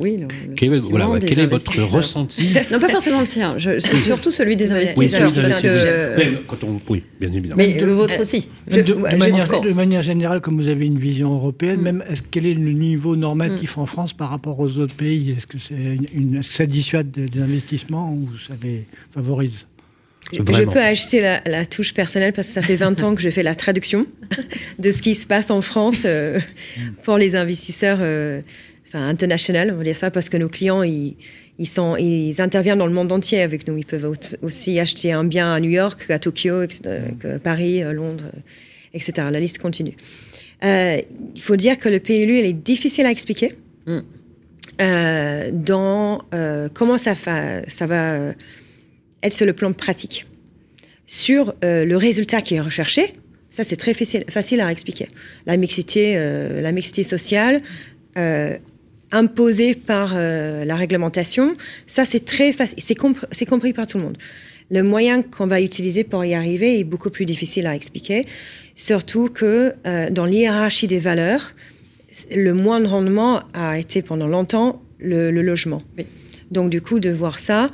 oui, quel, est, voilà, quel est votre ressenti [LAUGHS] Non, pas forcément le sien. C'est surtout celui des investisseurs. Oui, quand on, oui bien évidemment. Mais le vôtre aussi. de, manière, de, manière, générale, comme vous avez une vision européenne, mm. même est quel est le niveau normatif mm. en France par rapport aux autres pays? Est-ce que, est ça dissuade des investissements ou ça les favorise? Je peux acheter la, touche personnelle parce que ça fait 20 ans que je fais la traduction [LAUGHS] de ce qui se passe en France euh, pour les investisseurs euh, enfin, internationaux, on va dire ça, parce que nos clients, ils, ils, sont, ils interviennent dans le monde entier avec nous. Ils peuvent aussi acheter un bien à New York, à Tokyo, Paris, Londres, etc. La liste continue. Euh, il faut dire que le PLU, il est difficile à expliquer. Mm. dans comment ça, ça va être sur le plan pratique. Sur euh, le résultat qui est recherché, ça c'est très facile, à expliquer. La mixité, euh, la mixité sociale, euh, imposée par la réglementation, ça c'est très facile, c'est compris par tout le monde. Le moyen qu'on va utiliser pour y arriver est beaucoup plus difficile à expliquer, surtout que dans l'hiérarchie des valeurs, le moindre rendement a été pendant longtemps le, logement. Donc du coup, de voir ça,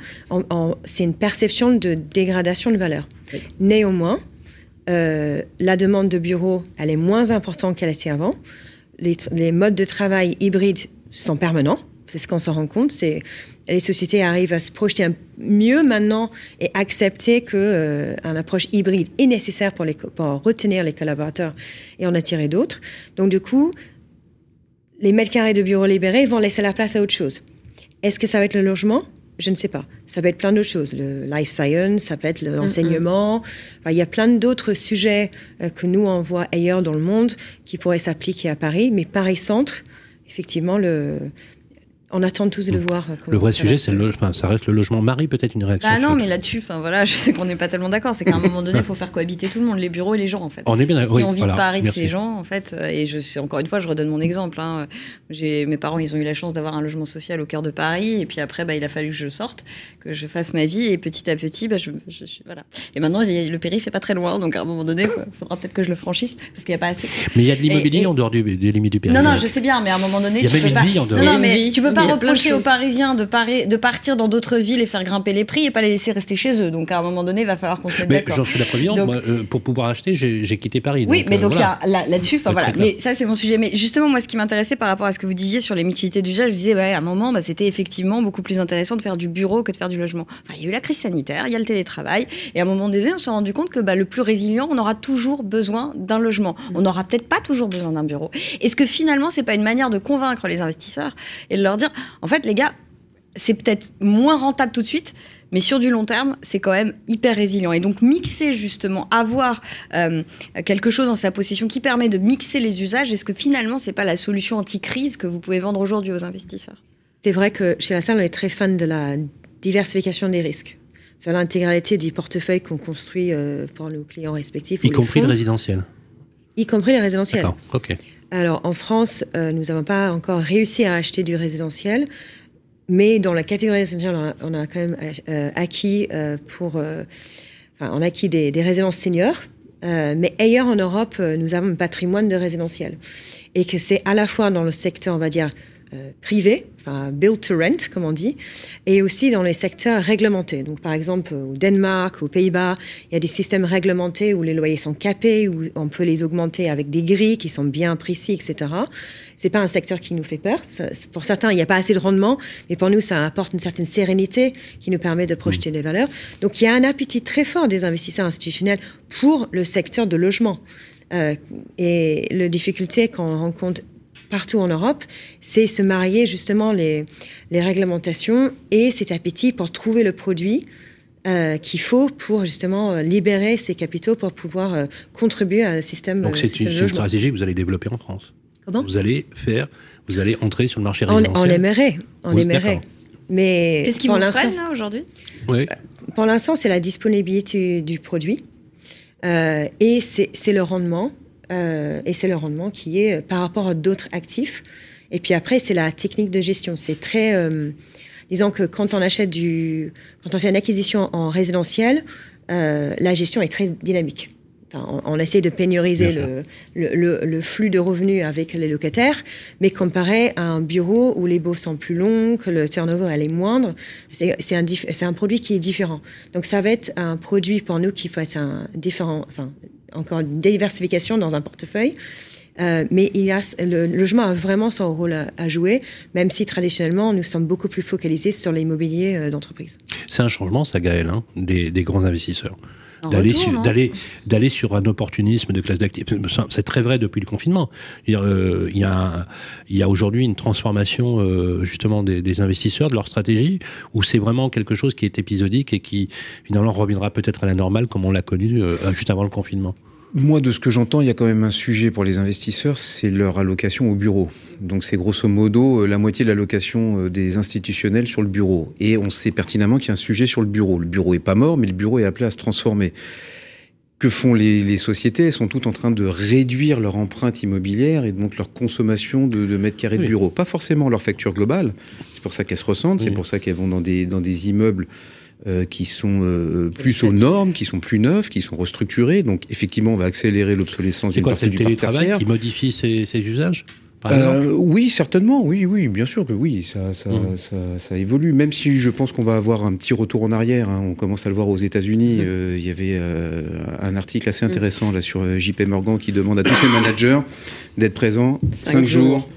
c'est une perception de dégradation de valeur. Néanmoins, la demande de bureaux, elle est moins importante qu'elle était avant. Les, les modes de travail hybrides sont permanents. C'est ce qu'on s'en rend compte. C'est les sociétés arrivent à se projeter mieux maintenant et accepter que euh, approche hybride est nécessaire pour, les, pour retenir les collaborateurs et en attirer d'autres. Donc du coup, les mètres carrés de bureaux libérés vont laisser la place à autre chose. Est-ce que ça va être le logement? Je ne sais pas. Ça peut être plein d'autres choses. Le life science, ça peut être l'enseignement. il y a plein d'autres sujets euh, que nous on voit ailleurs dans le monde qui pourraient s'appliquer à Paris. Mais Paris Centre, effectivement, le, on attend tous de le voir. Euh, le vrai sujet, c'est le, enfin, ça reste le logement. Marie, peut-être une réaction. Ah non, mais là-dessus, enfin voilà, [LAUGHS] je sais qu'on n'est pas tellement d'accord. C'est qu'à un moment donné, il faut faire cohabiter tout le monde, les bureaux et les gens, en fait. On est bien. Si on vit de Paris de ces gens, en fait, euh, et je suis encore une fois, je redonne mon exemple. Hein. J'ai mes parents, ils ont eu la chance d'avoir un logement social au cœur de Paris, et puis après, bah, il a fallu que je sorte, que je fasse ma vie, et petit à petit, bah, je, voilà. Et maintenant, le périph est pas très loin, donc à un moment donné, il faudra peut-être que je le franchisse parce qu'il n'y a pas assez. Mais il y a de l'immobilier en dehors des limites du périph. Non, non, je sais bien, mais à un moment donné, il y tu avait peux une vie en dehors. Non, mais tu peux pas reprocher aux Parisiens de, de partir dans d'autres villes et faire grimper les prix et pas les laisser rester chez eux. Donc à un moment donné, il va falloir qu'on se mette d'accord. J'en suis la première. Moi, euh, pour pouvoir acheter, j'ai quitté Paris. Oui, mais donc euh, là-dessus, voilà. Mais ça, c'est mon sujet. Mais justement, moi, ce qui m'intéressait par rapport à ce que vous disiez sur les mixités d'usage, je disais, ouais, à un moment, bah, c'était effectivement beaucoup plus intéressant de faire du bureau que de faire du logement. il y a eu la crise sanitaire, il y a le télétravail, et à un moment donné, on s'est rendu compte que bah, le plus résilient, on aura toujours besoin d'un logement. On n'aura peut-être pas toujours besoin d'un bureau. Est-ce que finalement, c'est pas une manière de convaincre les investisseurs et de leur dire, en fait, les gars, c'est peut-être moins rentable tout de suite, mais sur du long terme, c'est quand même hyper résilient. Et donc mixer justement, avoir euh, quelque chose dans sa possession qui permet de mixer les usages, est-ce que finalement c'est pas la solution anti-crise que vous pouvez vendre aujourd'hui aux investisseurs? C'est vrai que chez la salle, on est très fan de la diversification des risques. C'est l'intégralité du portefeuille qu'on construit euh, pour nos clients respectifs. Y compris le résidentiel Y compris les résidentiels. D'accord, ok. Alors en France, euh, nous n'avons pas encore réussi à acheter du résidentiel. Mais dans la catégorie essentielle, on a, quand même euh, acquis euh, pour, on a acquis des, des résidences seniors. mais ailleurs en Europe, nous avons un patrimoine de résidentiel. Et que c'est à la fois dans le secteur, on va dire, privés, enfin build to rent comme on dit, et aussi dans les secteurs réglementés. Donc par exemple au Danemark, aux Pays-Bas, il y a des systèmes réglementés où les loyers sont capés, où on peut les augmenter avec des grilles qui sont bien précis, etc. C'est pas un secteur qui nous fait peur. pour certains, il n'y a pas assez de rendement, mais pour nous, ça apporte une certaine sérénité qui nous permet de projeter les valeurs. Donc il y a un appétit très fort des investisseurs institutionnels pour le secteur de logement. Euh, et la difficulté qu'on rencontre partout en Europe, c'est se marier justement les, les réglementations et cet appétit pour trouver le produit euh, qu'il faut pour justement euh, libérer ces capitaux pour pouvoir euh, contribuer à un système. Donc c'est une, stratégie que vous allez développer en France. Comment Vous allez faire, vous allez entrer sur le marché résidentiel. On, on l'aimerait, on aimerait. Mais qu'est-ce qui vous freine là aujourd'hui? Oui. Pour l'instant, c'est la disponibilité du produit et c'est le rendement. Euh, et c'est le rendement qui est euh, par rapport à d'autres actifs. Et puis après, c'est la technique de gestion. C'est très, euh, disons que quand on achète du, quand on fait une acquisition en résidentiel, la gestion est très dynamique. On, essaie de pénuriser le, le, le, flux de revenus avec les locataires, mais comparé à un bureau où les baux sont plus longs, que le turnover elle est moindre, c'est un, un, produit qui est différent. Donc ça va être un produit pour nous qui faut être un différent, enfin encore une diversification dans un portefeuille. Euh, mais il a, le, logement a vraiment son rôle à, jouer, même si traditionnellement nous sommes beaucoup plus focalisés sur l'immobilier euh, d'entreprise. C'est un changement, ça, Gaël, hein, des, grands investisseurs. D'aller sur, d'aller, d'aller sur un opportunisme de classe d'actifs. C'est très vrai depuis le confinement. Euh, il y a, il y a aujourd'hui une transformation justement des, des, investisseurs, de leur stratégie, où c'est vraiment quelque chose qui est épisodique et qui finalement reviendra peut-être à la normale comme on l'a connu juste avant le confinement. Moi, de ce que j'entends, il y a quand même un sujet pour les investisseurs, c'est leur allocation au bureau. Donc c'est grosso modo euh, la moitié de l'allocation euh, des institutionnels sur le bureau. Et on sait pertinemment qu'il y a un sujet sur le bureau. Le bureau est pas mort, mais le bureau est appelé à se transformer. Que font les, sociétés? Elles sont toutes en train de réduire leur empreinte immobilière et donc leur consommation de, mètres carrés de bureau. Pas forcément leur facture globale, c'est pour ça qu'elles se ressentent, c'est pour ça qu'elles vont dans des, dans des immeubles euh, qui sont euh, plus aux normes, qui sont plus neufs, qui sont restructurés. Donc effectivement, on va accélérer l'obsolescence d'une partie du télétravail qui modifie ces, usages Oui, certainement, oui, oui, bien sûr que oui, ça, ça, mmh. ça, ça évolue, même si je pense qu'on va avoir un petit retour en arrière. Hein. On commence à le voir aux États-Unis. Mmh. Il y avait un article assez intéressant là sur JP Morgan qui demande à tous ses managers d'être présents 5 jours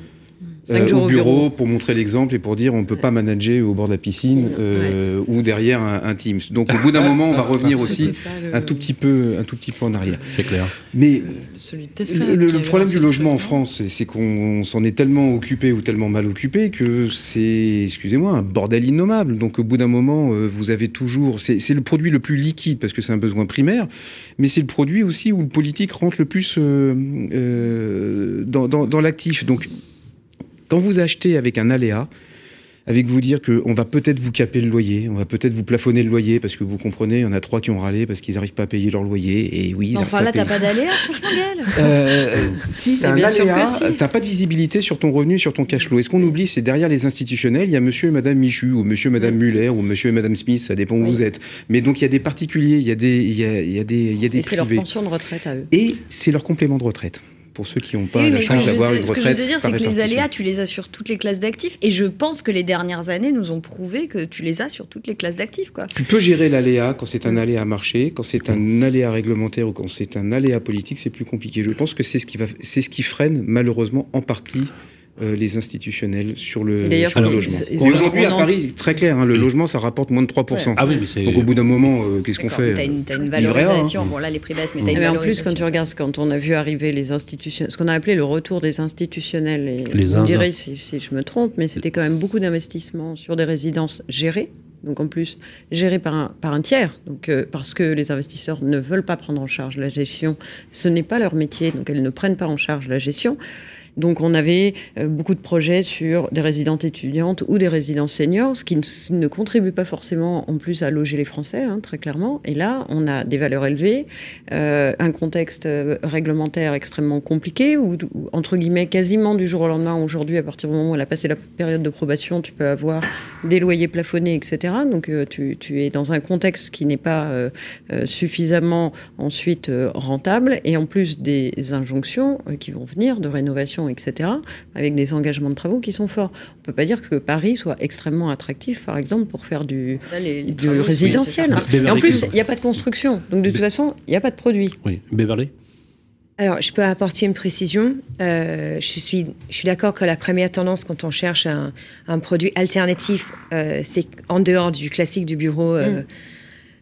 euh, au, bureau, pour montrer l'exemple et pour dire on ne peut pas manager au bord de la piscine euh, ou derrière un, Teams. Donc au bout d'un [LAUGHS] moment, on va revenir aussi un tout petit peu, un tout petit peu en arrière. C'est clair. Mais le, problème du logement en France, c'est qu'on s'en est tellement occupé ou tellement mal occupé que c'est, excusez-moi, un bordel innommable. Donc au bout d'un moment, euh, vous avez toujours, c'est le produit le plus liquide parce que c'est un besoin primaire, mais c'est le produit aussi où le politique rentre le plus dans, dans, dans l'actif. Donc quand vous achetez avec un aléa, avec vous dire qu'on va peut-être vous caper le loyer, on va peut-être vous plafonner le loyer, parce que vous comprenez, il y en a trois qui ont râlé parce qu'ils n'arrivent pas à payer leur loyer, et oui, ils Enfin là, t'as pas d'aléa, franchement, Gaël. [LAUGHS] Euh, Si, t'as un aléa, t'as pas de visibilité sur ton revenu, sur ton cash flow. Et ce qu'on oublie, c'est derrière les institutionnels, il y a monsieur et madame Michu, ou monsieur et madame Muller, ou monsieur et madame Smith, ça dépend où vous êtes. Mais donc il y a des particuliers, il y a des, il y a, il y a des, il y a des Et c'est leur pension de retraite à eux. Et c'est leur complément de retraite pour ceux qui n'ont pas la chance d'avoir une retraite. Ce que je veux dire, c'est que les aléas, tu les as sur toutes les classes d'actifs. Et je pense que les dernières années nous ont prouvé que tu les as sur toutes les classes d'actifs. Tu peux gérer l'aléa quand c'est un mm. aléa marché, quand c'est un aléa réglementaire ou quand c'est un aléa politique, c'est plus compliqué. Je pense que c'est ce qui va, c'est ce qui freine malheureusement en partie euh, les institutionnels sur le, logement. Aujourd'hui, à Paris, très clair, hein, le logement, ça rapporte moins de 3%. Ah oui, mais Donc au bout d'un moment, euh, qu'est-ce qu'on fait Tu as, une valorisation. Hein. Bon, là, les prix baissent, mais tu as une mais En plus, quand tu regardes, quand on a vu arriver les institutions, ce qu'on a appelé le retour des institutionnels, et les on dirait si, si, je me trompe, mais c'était quand même beaucoup d'investissements sur des résidences gérées. Donc en plus, gérées par un, par un tiers, donc, euh, parce que les investisseurs ne veulent pas prendre en charge la gestion. Ce n'est pas leur métier, donc elles ne prennent pas en charge la gestion. Donc on avait euh, beaucoup de projets sur des résidentes étudiantes ou des résidences seniors, ce qui ne, contribue pas forcément en plus à loger les Français, hein, très clairement. Et là, on a des valeurs élevées, euh, un contexte euh, réglementaire extrêmement compliqué, où, entre guillemets, quasiment du jour au lendemain, aujourd'hui, à partir du moment où elle a passé la période de probation, tu peux avoir des loyers plafonnés, etc. Donc tu, es dans un contexte qui n'est pas suffisamment ensuite rentable, et en plus des injonctions qui vont venir de rénovation etc., avec des engagements de travaux qui sont forts. On ne peut pas dire que Paris soit extrêmement attractif, par exemple, pour faire du, résidentiel. Et en plus, il n'y a pas de construction. Donc, de toute façon, il n'y a pas de produit. Oui, Beverly? Alors, je peux apporter une précision. Euh, je suis, je suis d'accord que la première tendance quand on cherche un, produit alternatif, euh, c'est en dehors du classique du bureau euh, mm.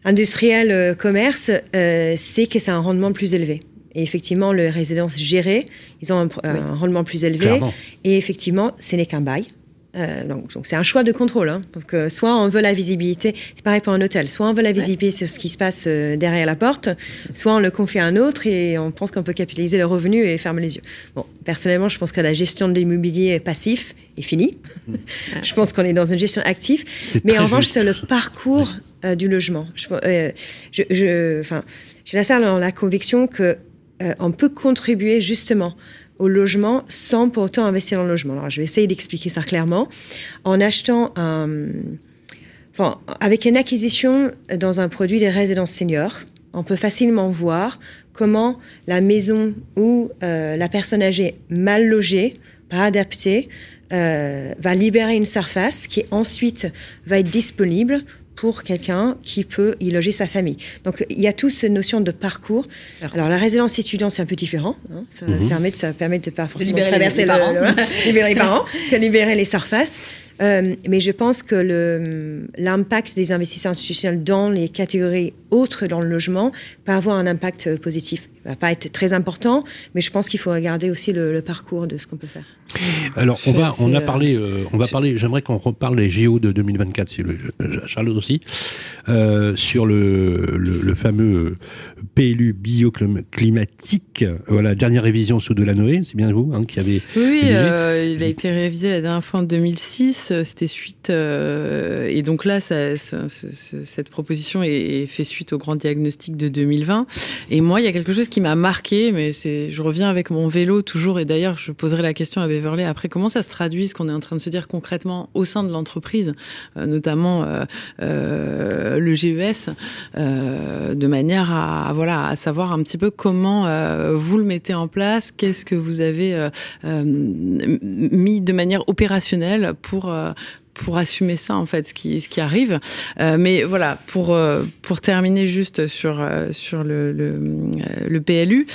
industriel commerce, c'est que c'est un rendement plus élevé. Et effectivement, les résidences gérées, ils ont un, rendement plus élevé. Et effectivement, ce n'est qu'un bail. Euh, donc, c'est un choix de contrôle. Hein. Donc, euh, soit on veut la visibilité, c'est pareil pour un hôtel, soit on veut la visibilité sur ce qui se passe euh, derrière la porte, soit on le confie à un autre et on pense qu'on peut capitaliser le revenu et fermer les yeux. Bon, personnellement, je pense que la gestion de l'immobilier passif est finie. [LAUGHS] je pense qu'on est dans une gestion active. Mais en revanche, c'est le parcours du logement. Je, je, je, j'ai la, la conviction que euh, on peut contribuer justement au logement sans pour autant investir dans le logement. Alors, je vais essayer d'expliquer ça clairement. En achetant un. Enfin, avec une acquisition dans un produit des résidences seniors, on peut facilement voir comment la maison ou euh, la personne âgée mal logée, pas adaptée, euh, va libérer une surface qui ensuite va être disponible pour quelqu'un qui peut y loger sa famille. Donc il y a toute cette notion de parcours. Alors la résidence étudiante c'est un peu différent. Hein. Ça, mhm. permet de, ça permet de pas forcément traverser les, parents. [LAUGHS] libérer les parents, que libérer les surfaces. Euh, mais je pense que l'impact des investisseurs institutionnels dans les catégories autres dans le logement peut avoir un impact positif va pas être très important, mais je pense qu'il faut regarder aussi le, parcours de ce qu'on peut faire. Alors, on va, on a parlé, euh, on va parler. J'aimerais qu'on reparle des JO de 2024, c'est le, Charlotte aussi, euh, sur le, le, fameux PLU bioclimatique. Voilà, dernière révision sous Delanoë, c'est bien vous hein, qui avez. Oui, euh, il a été révisé la dernière fois en 2006. C'était suite, et donc là, ça, cette proposition est, est fait suite au grand diagnostic de 2020. Et moi, il y a quelque chose qui m'a marqué, mais c'est, je reviens avec mon vélo toujours, et d'ailleurs, je poserai la question à Beverly après, comment ça se traduit, ce qu'on est en train de se dire concrètement au sein de l'entreprise, euh, notamment euh, euh, le GES, de manière à, voilà, à savoir un petit peu comment vous le mettez en place, qu'est-ce que vous avez mis de manière opérationnelle pour pour assumer ça en fait ce qui ce qui arrive. Euh, mais voilà pour euh, pour terminer juste sur euh, sur le le, le PLU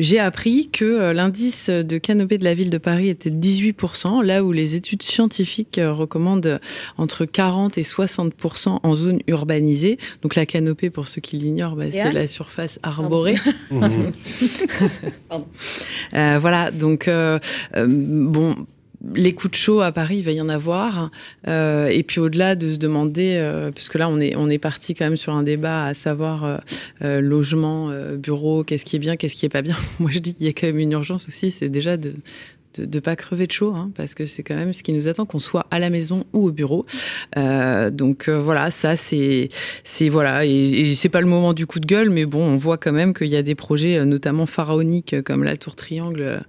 j'ai appris que l'indice de canopée de la ville de Paris était 18% là où les études scientifiques recommandent entre 40 et 60% en zone urbanisée. Donc la canopée pour ceux qui l'ignorent bah, c'est la surface arborée. [LAUGHS] Voilà donc bon les coups de chaud à Paris, il va y en avoir. Euh, et puis au-delà de se demander, euh, puisque là on est on est parti quand même sur un débat à savoir euh, logement, bureau, qu'est-ce qui est bien, qu'est-ce qui est pas bien. [LAUGHS] Moi je dis qu'il y a quand même une urgence aussi, c'est déjà de de ne pas crever de chaud, hein, parce que c'est quand même ce qui nous attend, qu'on soit à la maison ou au bureau. donc voilà, ça c'est c'est voilà, et, et c'est pas le moment du coup de gueule, mais bon, on voit quand même qu'il y a des projets, notamment pharaoniques comme la Tour Triangle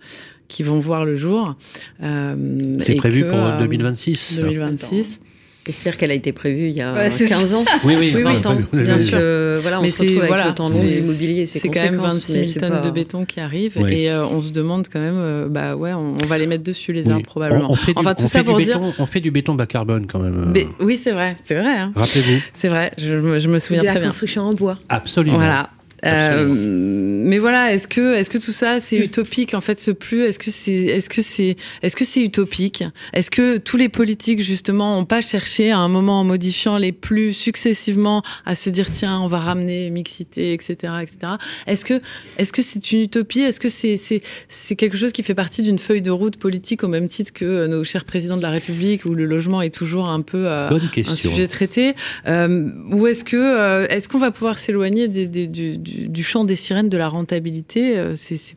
qui vont voir le jour. Euh, c'est prévu pour 2026. 2026. C'est-à-dire qu'elle a été prévue il y a 15 ans. Oui, oui, oui, oui bien sûr. voilà, on mais se retrouve avec le temps long immobilier, c'est quand même 26 000 tonnes de béton qui arrivent et euh, on se demande quand même, euh, bah ouais, on, va les mettre dessus les arbres probablement. On, fait enfin, du, tout ça pour dire, béton, on fait du béton bas carbone quand même. oui, c'est vrai, c'est vrai. Hein. Rappelez-vous. C'est vrai, je, je, me souviens très bien. La construction en bois. Absolument. Voilà. Euh, mais voilà, est-ce que, est-ce que tout ça c'est utopique en fait ce plus? Est-ce que c'est, est-ce que c'est, est-ce que c'est utopique? Est-ce que tous les politiques justement ont pas cherché à un moment en modifiant les plus successivement à se dire tiens on va ramener mixité etc etc Est-ce que, est-ce que c'est une utopie? Est-ce que c'est, c'est, c'est quelque chose qui fait partie d'une feuille de route politique au même titre que nos chers présidents de la République où le logement est toujours un peu euh, un sujet traité? Euh, Ou est-ce que, euh, est-ce qu'on va pouvoir s'éloigner des, des, du du, champ des sirènes de la rentabilité. Euh, c'est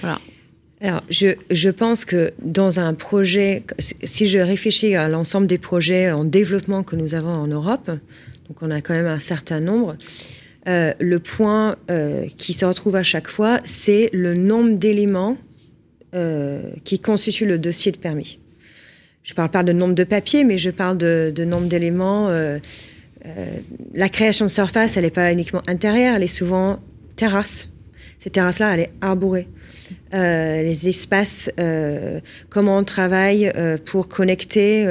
voilà. Alors, je, je, pense que dans un projet, si je réfléchis à l'ensemble des projets en développement que nous avons en Europe, donc on a quand même un certain nombre, euh, le point euh, qui se retrouve à chaque fois, c'est le nombre d'éléments qui constituent le dossier de permis. Je ne parle pas de nombre de papiers, mais je parle de, nombre d'éléments la création de surface, elle n'est pas uniquement intérieure, elle est souvent terrasse. Ces terrasses-là, elle est arborée. Euh, les espaces, euh, comment on travaille pour connecter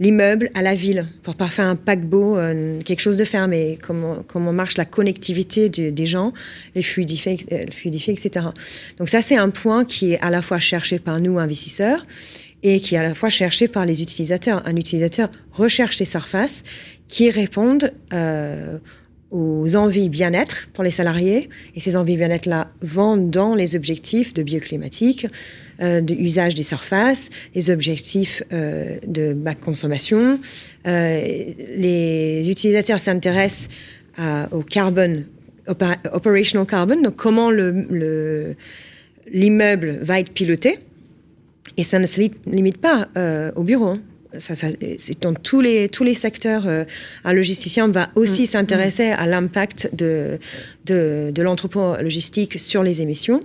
l'immeuble à la ville, pour pas faire un paquebot, quelque chose de fermé, comment, comment marche la connectivité des gens, les fluidifiés, etc. Donc ça, c'est un point qui est à la fois cherché par nous, investisseurs, et qui est à la fois cherché par les utilisateurs. Un utilisateur recherche des surfaces qui répondent euh, aux envies bien-être pour les salariés. Et ces envies bien-être-là vont dans les objectifs de bioclimatique, euh, de des surfaces, les objectifs euh, de bas consommation. Euh, les utilisateurs s'intéressent au carbone, operational carbon, donc comment le, l'immeuble va être piloté. Et ça ne se limite pas euh, au bureau. Hein ça, c'est dans tous les, tous les secteurs. Euh, un logisticien va aussi mm. s'intéresser à l'impact de, de, de l'entrepôt logistique sur les émissions.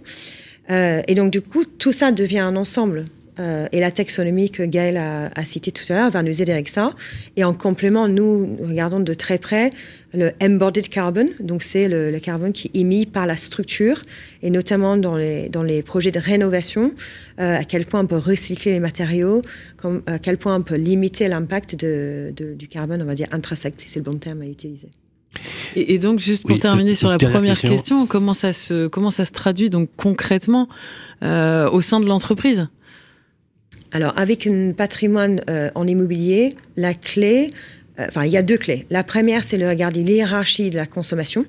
Euh, et donc, du coup, tout ça devient un ensemble. Euh, et la taxonomie que Gaël a, a citée tout à l'heure va nous aider avec ça. Et en complément, nous, regardons de très près le embodied carbon, donc c'est le, le, carbone qui est émis par la structure, et notamment dans les, dans les projets de rénovation, euh, à quel point on peut recycler les matériaux, comme, à quel point on peut limiter l'impact de, de, du carbone, on va dire intrinsèque, si c'est le bon terme à utiliser. Et, donc, juste pour terminer sur la première question. comment, ça se, comment ça se traduit donc concrètement euh, au sein de l'entreprise? Alors, avec un patrimoine euh, en immobilier, la clé, euh, enfin, il y a deux clés. La première, c'est de regarder l'hierarchie de la consommation.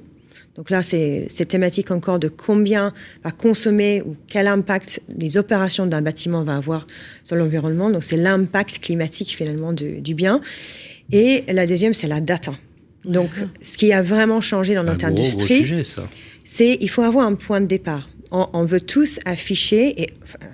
Donc là, c'est thématique encore de combien va consommer ou quel impact les opérations d'un bâtiment va avoir sur l'environnement. Donc c'est l'impact climatique finalement du, du, bien. Et la deuxième, c'est la data. Donc ce qui a vraiment changé dans notre industrie, c'est il faut avoir un point de départ on, veut tous afficher, et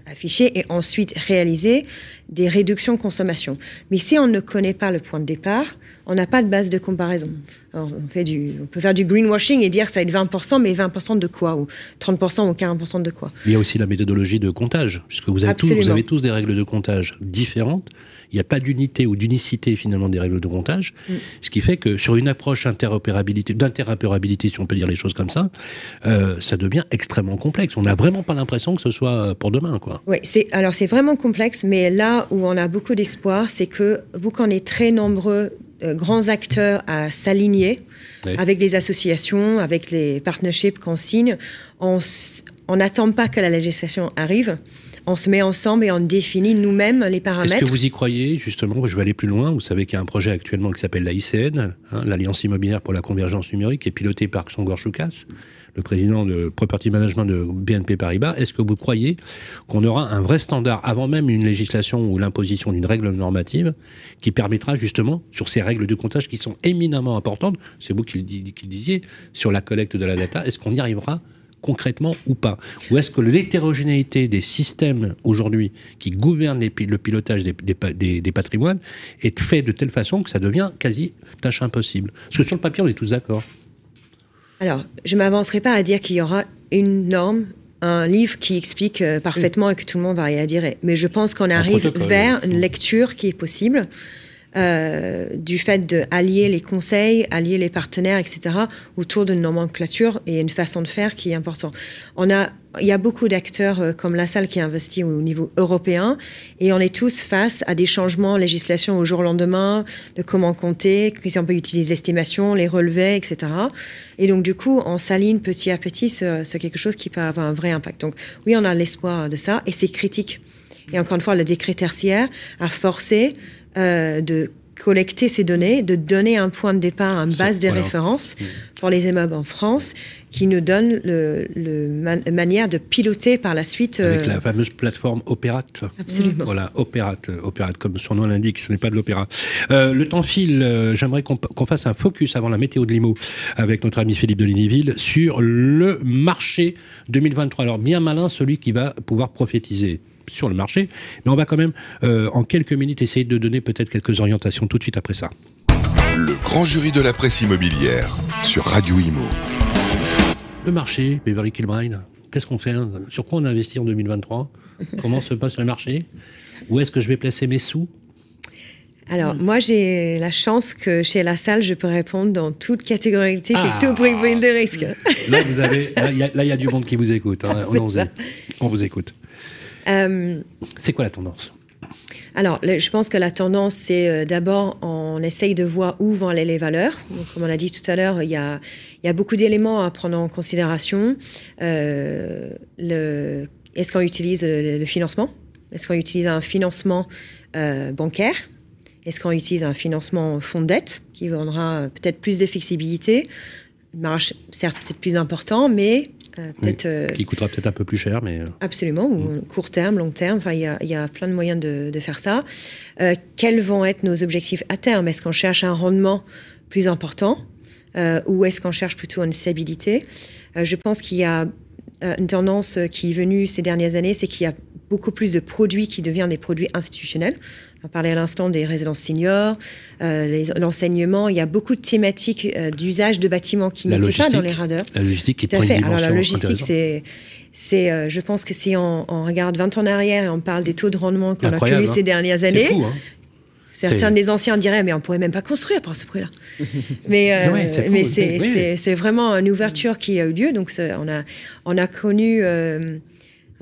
afficher et ensuite réaliser des réductions de consommation. Mais si on ne connaît pas le point de départ, on n'a pas de base de comparaison. on, fait du, on peut faire du greenwashing et dire que ça va être 20%, mais 20% de quoi Ou 30% ou 40% de quoi? Il y a aussi la méthodologie de comptage, puisque vous avez, tous, vous avez tous des règles de comptage différentes. Il n'y a pas d'unité ou d'unicité finalement des règles de comptage, mm. ce qui fait que sur une approche interopérabilité, d'interopérabilité, si on peut dire les choses comme ça, euh, ça devient extrêmement complexe. On n'a vraiment pas l'impression que ce soit pour demain, quoi. Oui, c'est alors c'est vraiment complexe, mais là où on a beaucoup d'espoir, c'est que vous qu'on est très nombreux euh, grands acteurs à s'aligner avec les associations, avec les partnerships qu'on signe. On n'attend pas que la législation arrive. On se met ensemble et on définit nous-mêmes les paramètres. Est-ce que vous y croyez, justement Je vais aller plus loin? Vous savez qu'il y a un projet actuellement qui s'appelle l'AICN, hein, l'Alliance immobilière pour la convergence numérique, qui est piloté par Xangor Choukas le président de Property Management de BNP Paribas, est-ce que vous croyez qu'on aura un vrai standard avant même une législation ou l'imposition d'une règle normative qui permettra justement, sur ces règles de comptage qui sont éminemment importantes, c'est vous qui le, disiez, sur la collecte de la data, est-ce qu'on y arrivera concrètement ou pas Ou est-ce que l'hétérogénéité des systèmes aujourd'hui qui gouvernent le pilotage des, des, patrimoines est fait de telle façon que ça devient quasi tâche impossible? Parce que sur le papier, on est tous d'accord. Alors, je ne m'avancerai pas à dire qu'il y aura une norme, un livre qui explique euh, parfaitement et que tout le monde va y adhérer. Mais je pense qu'on arrive vers une lecture qui est possible. Euh, du fait d'allier les conseils, allier les partenaires, etc., autour d'une nomenclature et une façon de faire qui est importante. On a il y a beaucoup d'acteurs euh, comme la salle qui investit au niveau européen et on est tous face à des changements en législation au jour au lendemain, de comment compter, si on peut utiliser les estimations, les relevés, etc. Et donc du coup, on s'aligne petit à petit sur, quelque chose qui peut avoir un vrai impact. Donc oui, on a l'espoir de ça et c'est critique. Et encore une fois, le décret tertiaire a forcé euh, de collecter ces données, de donner un point de départ, une base de référence mm. pour les immeubles en France, qui nous donne le, manière de piloter par la suite. Avec la euh, fameuse plateforme Opérate. Absolument. Voilà, Opérate, Opérate, comme son nom l'indique, ce n'est pas de l'opéra. Euh, le temps file, euh, j'aimerais qu'on fasse un focus avant la météo de Limo avec notre ami Philippe de Lignyville sur le marché 2023. Alors, bien malin celui qui va pouvoir prophétiser sur le marché. Mais on va quand même, euh, en quelques minutes, essayer de donner peut-être quelques orientations tout de suite après ça. Le grand jury de la presse immobilière sur Radio Imo. Le marché, Beverly Kilbride, qu'est-ce qu'on fait hein? Sur quoi on investit en 2023 Comment se passe le marché? Où est-ce que je vais placer mes sous? Alors, moi, j'ai la chance que chez La Salle, je peux répondre dans toute catégorie et ah. tout profil de risque. Là, vous avez, là, il y, a du monde qui vous écoute. Hein. [LAUGHS] on, vous écoute. Euh, c'est quoi la tendance? Alors, je pense que la tendance, c'est euh, d'abord, on essaye de voir où vont aller les valeurs. comme on l'a dit tout à l'heure, il y a, beaucoup d'éléments à prendre en considération. Euh, est-ce qu'on utilise le, financement? Est-ce qu'on utilise un financement bancaire? Est-ce qu'on utilise un financement fonds de dette qui vendra peut-être plus de flexibilité? Marge certes peut-être plus important, mais euh, euh, qui coûtera peut-être un peu plus cher, mais... Euh, Absolument, ou mm. court terme, long terme, enfin, il y, a, plein de moyens de, faire ça. quels vont être nos objectifs à terme? Est-ce qu'on cherche un rendement plus important ou est-ce qu'on cherche plutôt une stabilité? Je pense qu'il y a une tendance qui est venue ces dernières années, c'est qu'il y a beaucoup plus de produits qui deviennent des produits institutionnels. On parlait à l'instant des résidences seniors, euh, l'enseignement. Il y a beaucoup de thématiques euh, d'usage de bâtiments qui n'étaient pas dans les radars. La logistique qui Tout à fait. Alors la logistique, c'est c'est, euh, je pense que si on, regarde 20 ans en arrière et on parle des taux de rendement qu'on a connus ces hein. dernières années, hein. certains des anciens diraient mais on pourrait même pas construire par ce prix-là. mais mais c'est, vraiment une ouverture qui a eu lieu. Donc on a on a connu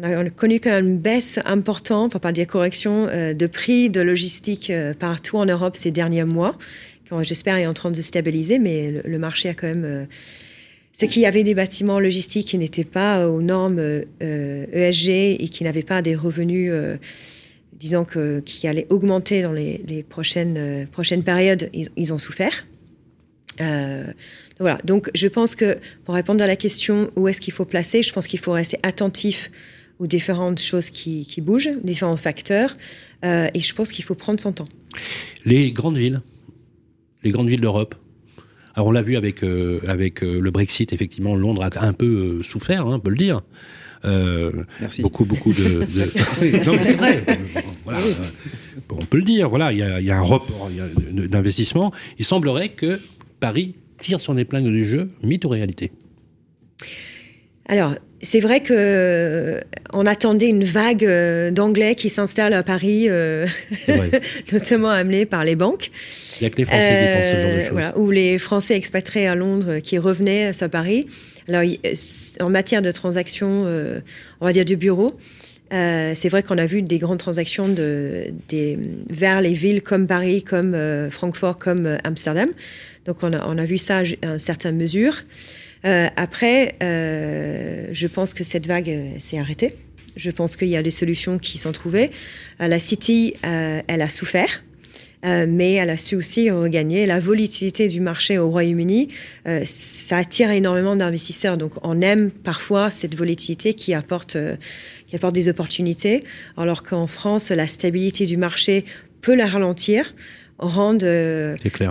on a, connu quand même une baisse importante, pour pas dire correction, euh, de prix de logistique euh, partout en Europe ces derniers mois. J'espère est en train de se stabiliser, mais le, marché a quand même. Euh, ce qu'il y avait des bâtiments logistiques qui n'étaient pas aux normes ESG e et qui n'avaient pas des revenus, disons que qui allaient augmenter dans les, prochaines prochaines périodes, ils, ont souffert. voilà. Donc, je pense que pour répondre à la question où est-ce qu'il faut placer, je pense qu'il faut rester attentif ou différentes choses qui, bougent, différents facteurs. Euh, et je pense qu'il faut prendre son temps. Les grandes villes, les grandes villes d'Europe, Alors on l'a vu avec, avec le Brexit, effectivement, Londres a un peu souffert, hein, on peut le dire. Merci. Beaucoup, beaucoup de. [LAUGHS] [LAUGHS] non, mais c'est vrai. Voilà, on peut le dire. Voilà, il y a, y a, un report d'investissement. Il semblerait que Paris tire son épingle du jeu, mythe ou réalité alors, c'est vrai que euh, on attendait une vague euh, d'anglais qui s'installe à Paris, euh, [LAUGHS] notamment amenés par les banques. Il n'y a que les Français qui pensent ce genre de choses. Voilà, ou les Français expatriés à Londres qui revenaient à Paris. Alors, en matière de transactions, on va dire du bureau, c'est vrai qu'on a vu des grandes transactions de, des, vers les villes comme Paris, comme Francfort, comme Amsterdam. Donc, on a, on a vu ça à une certaine mesure. Euh, après, euh, je pense que cette vague euh, s'est arrêtée. Je pense qu'il y a des solutions qui sont trouvées. la City, elle a souffert. mais elle a su aussi regagner la volatilité du marché au Royaume-Uni. ça attire énormément d'investisseurs. Donc, on aime parfois cette volatilité qui apporte, qui apporte des opportunités, alors qu'en France, la stabilité du marché peut la ralentir, rendre,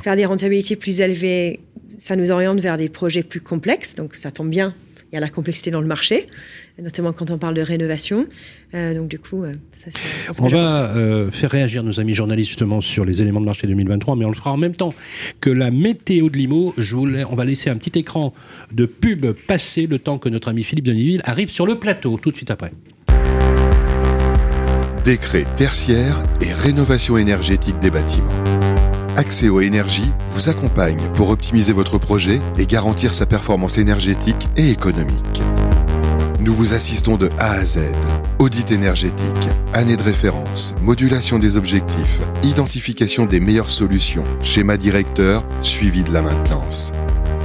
faire des rentabilités plus élevées ça nous oriente vers des projets plus complexes, donc ça tombe bien. Il y a la complexité dans le marché, notamment quand on parle de rénovation. Euh, donc du coup, euh, ça, on va euh, faire réagir nos amis journalistes justement sur les éléments de marché 2023, mais on le fera en même temps que la météo de Limo. Je voulais, on va laisser un petit écran de pub passer le temps que notre ami Philippe Deniville arrive sur le plateau tout de suite après. Décret tertiaire et rénovation énergétique des bâtiments. Accès Énergie vous accompagne pour optimiser votre projet et garantir sa performance énergétique et économique. Nous vous assistons de A à Z. Audit énergétique, année de référence, modulation des objectifs, identification des meilleures solutions, schéma directeur, suivi de la maintenance.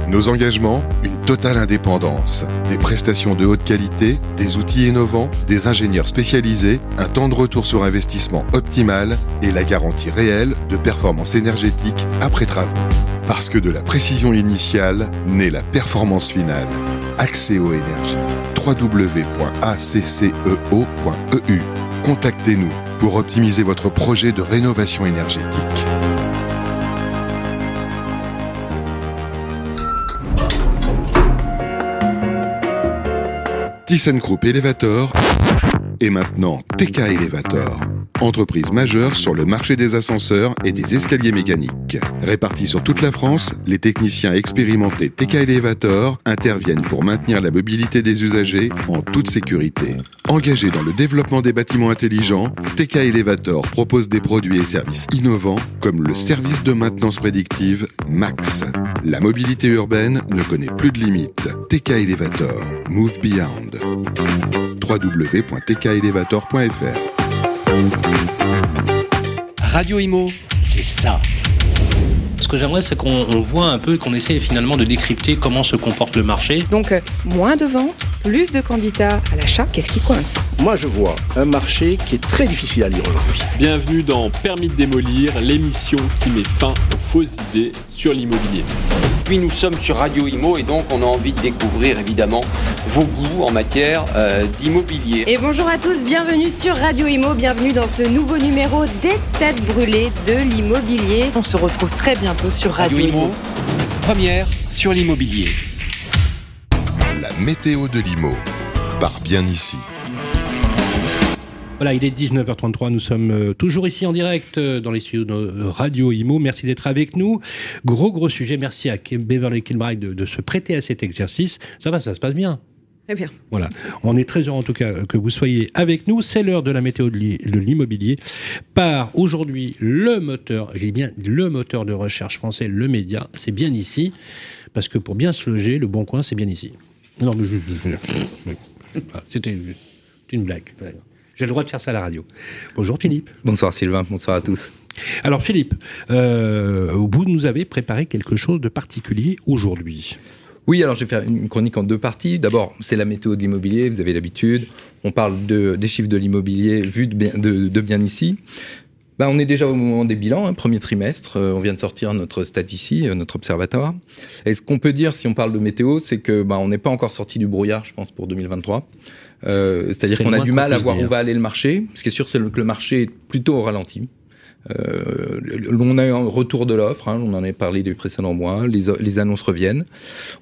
Nos engagements, une totale indépendance, des prestations de haute qualité, des outils innovants, des ingénieurs spécialisés, un temps de retour sur investissement optimal et la garantie réelle de performance énergétique après travaux. Parce que de la précision initiale naît la performance finale. Accès aux énergies. www.acceo.eu. Contactez-nous pour optimiser votre projet de rénovation énergétique. ThyssenKrupp Elevator et maintenant TK Elevator. Entreprise majeure sur le marché des ascenseurs et des escaliers mécaniques. Répartis sur toute la France, les techniciens expérimentés TK Elevator interviennent pour maintenir la mobilité des usagers en toute sécurité. Engagés dans le développement des bâtiments intelligents, TK Elevator propose des produits et services innovants comme le service de maintenance prédictive MAX. La mobilité urbaine ne connaît plus de limites. TK Elevator, Move Beyond. Radio Imo, c'est ça. Ce que j'aimerais, c'est qu'on voit un peu, qu'on essaie finalement de décrypter comment se comporte le marché. Donc, euh, moins de ventes, plus de candidats à l'achat. Qu'est-ce qui coince? Moi, je vois un marché qui est très difficile à lire aujourd'hui. Bienvenue dans Permis de démolir, l'émission qui met fin fausses idées sur l'immobilier. Puis nous sommes sur Radio Imo et donc on a envie de découvrir évidemment vos goûts en matière euh, d'immobilier. Et bonjour à tous, bienvenue sur Radio Imo, bienvenue dans ce nouveau numéro des têtes brûlées de l'immobilier. On se retrouve très bientôt sur Radio, Imo, première sur l'immobilier. La météo de l'IMO, part bien ici. Voilà, il est 19h33, nous sommes euh, toujours ici en direct euh, dans les studios de Radio Imo. Merci d'être avec nous. Gros, gros sujet. Merci à Beverly Kilbride de, de se prêter à cet exercice. Ça va, ça se passe bien Très bien. Voilà. On est très heureux en tout cas que vous soyez avec nous. C'est l'heure de la météo de l'immobilier par aujourd'hui le moteur, j'ai bien le moteur de recherche français, le média. C'est bien ici. Parce que pour bien se loger, le bon coin, c'est bien ici. Non, mais je, c'était une blague. J'ai le droit de faire ça à la radio. Bonjour Philippe. Bonsoir Sylvain, bonsoir à tous. Alors Philippe, euh, vous nous avez préparé quelque chose de particulier aujourd'hui. Oui, alors je vais faire une chronique en deux parties. D'abord, c'est la météo de l'immobilier, vous avez l'habitude. On parle de, des chiffres de l'immobilier vus de bien, de, bien ici. Ben, on est déjà au moment des bilans, hein, premier trimestre. Euh, on vient de sortir notre stat ici, euh, notre observatoire. Et ce qu'on peut dire, si on parle de météo, c'est que ben, on n'est pas encore sorti du brouillard, je pense, pour 2023. Euh, c'est-à-dire qu'on a du mal à voir où va aller le marché. Ce qui est sûr, c'est que le marché est plutôt au ralenti. Euh, on a un retour de l'offre, hein, on en a parlé des précédents mois, les, les, annonces reviennent.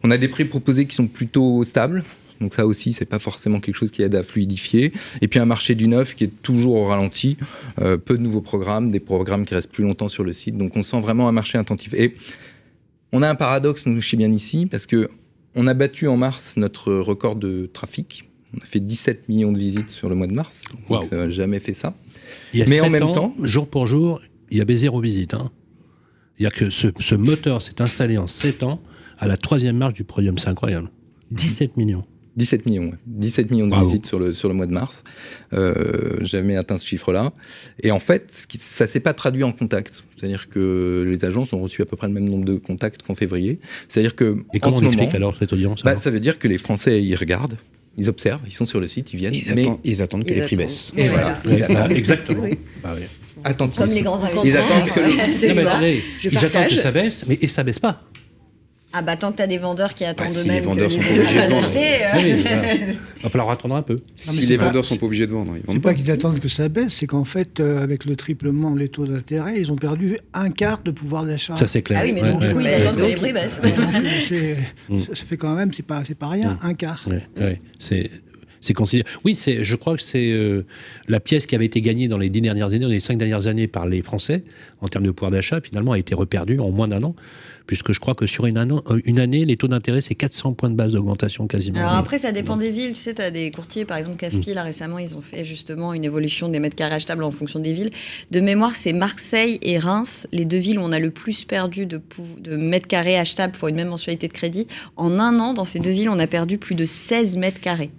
On a des prix proposés qui sont plutôt stables. Donc ça aussi, c'est pas forcément quelque chose qui aide à fluidifier. Et puis un marché du neuf qui est toujours au ralenti, euh, peu de nouveaux programmes, des programmes qui restent plus longtemps sur le site. Donc on sent vraiment un marché attentif. Et on a un paradoxe nous chez bien ici parce que on a battu en mars notre record de trafic. On a fait 17 millions de visites sur le mois de mars. Donc ça n'a jamais fait ça. Mais en même temps, jour pour jour, il y avait zéro visite. Hein. Il y a que ce, moteur s'est installé en 7 ans à la troisième marche du podium. C'est incroyable. 17 millions. 17 millions, 17 millions de visites sur le, sur le mois de mars. Euh, jamais atteint ce chiffre-là. Et en fait, ça s'est pas traduit en contact. C'est-à-dire que les agences ont reçu à peu près le même nombre de contacts qu'en février. C'est-à-dire que. Et comment on explique alors cette audience bah, Ça veut dire que les Français, ils regardent. Ils observent, ils sont sur le site, ils viennent. Ils, mais... attendent, ils attendent que les prix baissent. Et voilà. Exactement. Bah, Comme les grands investisseurs. [LAUGHS] Ils attendent que, ils attendent que ça baisse, mais et ça baisse pas. Ah bah tant que t'as des vendeurs qui attendent bah, si les vendeurs sont pas obligés de vendre. Euh. [LAUGHS] va falloir attendre un peu. si les vendeurs sont pas obligés de vendre, ils vendent pas. pas qu'ils attendent que ça baisse, c'est qu'en fait, euh, avec le triplement des taux d'intérêt, ils ont perdu un quart de pouvoir d'achat. Ça c'est clair. Ah oui, mais donc du coup, ils attendent que les prix baissent. Euh, [LAUGHS] ça fait quand même, c'est pas, c'est pas rien, mm. un quart. Ouais, c'est c'est considéré. Oui, c'est, je crois que c'est la pièce qui avait été gagnée dans les dix dernières années, dans les cinq dernières années par les Français en termes de pouvoir d'achat, finalement a été reperdue en moins d'un an puisque je crois que sur une, année, une année les taux d'intérêt, c'est 400 points de base d'augmentation quasiment. Alors après, ça dépend des villes. Tu sais, tu as des courtiers, par exemple, CAFI, mm. là récemment, ils ont fait justement une évolution des mètres carrés achetables en fonction des villes. De mémoire, c'est Marseille et Reims, les deux villes où on a le plus perdu de, de mètres carrés achetables pour une même mensualité de crédit. En un an, dans ces deux villes, on a perdu plus de 16 mètres carrés.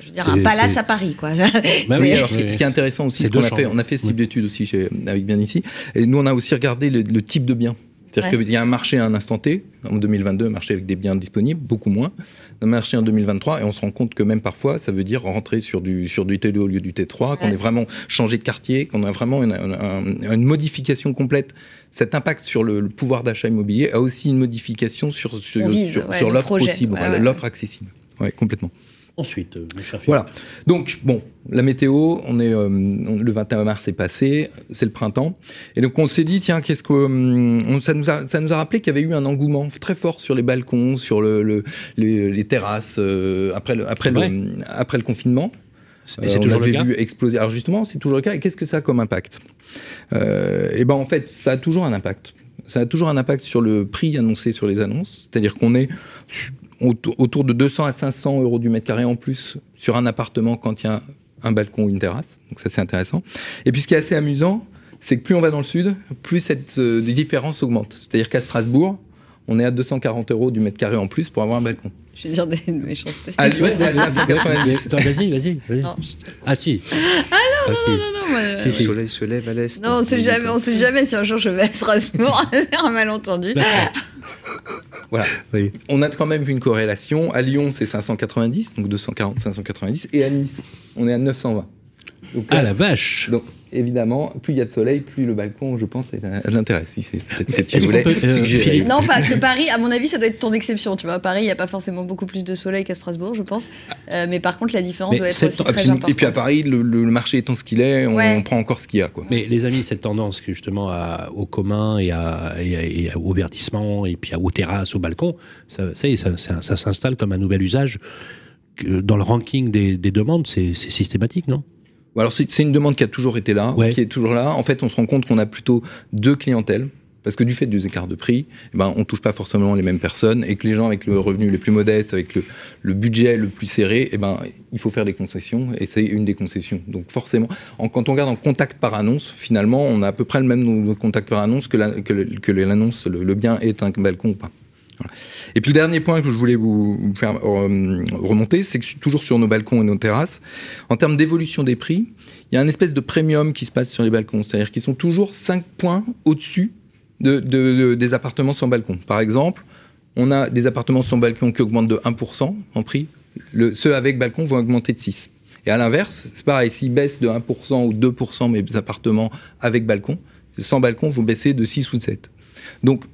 Je veux dire, un palace à Paris, quoi. [LAUGHS] Bah oui, alors, ce, qui est intéressant aussi, c'est qu'on a fait, on a fait ce type d'études aussi chez, avec Bien ici, et nous on a aussi regardé le type de bien. C'est-à-dire qu'il y a un marché à un instant T, en 2022, un marché avec des biens disponibles, beaucoup moins. Un marché en 2023, et on se rend compte que même parfois, ça veut dire rentrer sur du, sur du T2 au lieu du T3, qu'on ait vraiment changé de quartier, qu'on a vraiment une, une, modification complète. Cet impact sur le, pouvoir d'achat immobilier a aussi une modification sur, sur, sur, l'offre possible, l'offre accessible. Oui, complètement. Ensuite, euh, mon cher Voilà. Donc, bon, la météo, on est, euh, le 21 mars est passé, c'est le printemps. Et donc, on s'est dit, tiens, qu'est-ce que. Hum, ça, nous a, ça nous a rappelé qu'il y avait eu un engouement très fort sur les balcons, sur le, les, terrasses, euh, après, le, après, le, après le confinement. C'est toujours le cas. vu exploser. Alors, justement, c'est toujours le cas. Et qu'est-ce que ça a comme impact? Eh ben, en fait, ça a toujours un impact ça a toujours un impact sur le prix annoncé sur les annonces. C'est-à-dire qu'on est autour de 200 à 500 euros du mètre carré en plus sur un appartement quand il y a un balcon ou une terrasse. Donc ça, c'est intéressant. Et puis ce qui est assez amusant, c'est que plus on va dans le sud, plus cette euh, différence augmente. C'est-à-dire qu'à Strasbourg, on est à 240 euros du mètre carré en plus pour avoir un balcon. Je vais dire des [LAUGHS] méchancetés. À 590. [LAUGHS] vas-y, vas-y. Vas ah si. Ah non, non, non, non, non. Le soleil se lève à l'est. Non, on sait jamais, on sait jamais si un jour je vais à Strasbourg. C'est [LAUGHS] un malentendu. Voilà. On a quand même vu une corrélation. À Lyon, c'est 590, donc 240, 590. Et à Nice, on est à 920. ah la vache Donc évidemment, plus il y a de soleil, plus le balcon, je pense, a de l'intérêt. Si c'est peut-être que tu voulais euh, Non, parce que Paris, à mon avis, ça doit être ton exception. Tu vois, à Paris, il n'y a pas forcément beaucoup plus de soleil qu'à Strasbourg, je pense. Euh, mais par contre, la différence doit être aussi très importante. Et puis à Paris, le, marché étant ce qu'il est, on, prend encore ce qu'il y a. Quoi. Mais les amis, cette tendance justement au commun et, à, au verdissement, et puis aux terrasses, aux balcons, ça, ça, ça, s'installe comme un nouvel usage. Dans le ranking des demandes, c'est systématique, non? Alors c'est une demande qui a toujours été là, qui est toujours là. En fait, on se rend compte qu'on a plutôt deux clientèles. Parce que du fait des écarts de prix, eh ben, on touche pas forcément les mêmes personnes et que les gens avec le revenu les plus modeste, avec le, budget le plus serré, eh ben, il faut faire des concessions et c'est une des concessions. Donc forcément, quand on regarde en contact par annonce, finalement, on a à peu près le même nombre de contacts par annonce que l'annonce, le, le bien est un balcon ou pas. Et puis le dernier point que je voulais vous, faire euh, remonter, c'est que toujours sur nos balcons et nos terrasses, en termes d'évolution des prix, il y a un espèce de premium qui se passe sur les balcons, c'est-à-dire qu'ils sont toujours 5 points au-dessus de, des appartements sans balcon. Par exemple, on a des appartements sans balcon qui augmentent de 1% en prix, ceux avec balcon vont augmenter de 6. Et à l'inverse, c'est pareil, s'ils baissent de 1% ou 2% mes appartements avec balcon, sans balcon vont baisser de 6 ou 7. Donc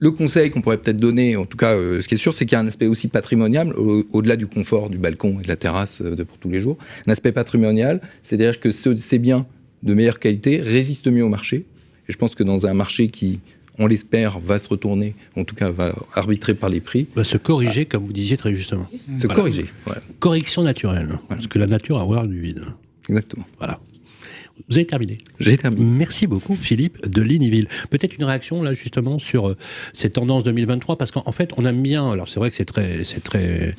le conseil qu'on pourrait peut-être donner, en tout cas, euh, ce qui est sûr, c'est qu'il y a un aspect aussi patrimonial, au-delà du confort du balcon et de la terrasse euh, de pour tous les jours, un aspect patrimonial, c'est-à-dire que ces biens de meilleure qualité résistent mieux au marché. Et je pense que dans un marché qui, on l'espère, va se retourner, en tout cas va arbitrer par les prix. Va se corriger, comme vous disiez très justement. Se corriger. Correction naturelle. Parce que la nature a horreur du vide. Exactement. Voilà. Vous avez terminé. J'ai terminé. Merci beaucoup, Philippe de Liniville. Peut-être une réaction là justement sur euh, ces tendances 2023, parce qu'en fait, on aime bien. Alors c'est vrai que c'est très, c'est très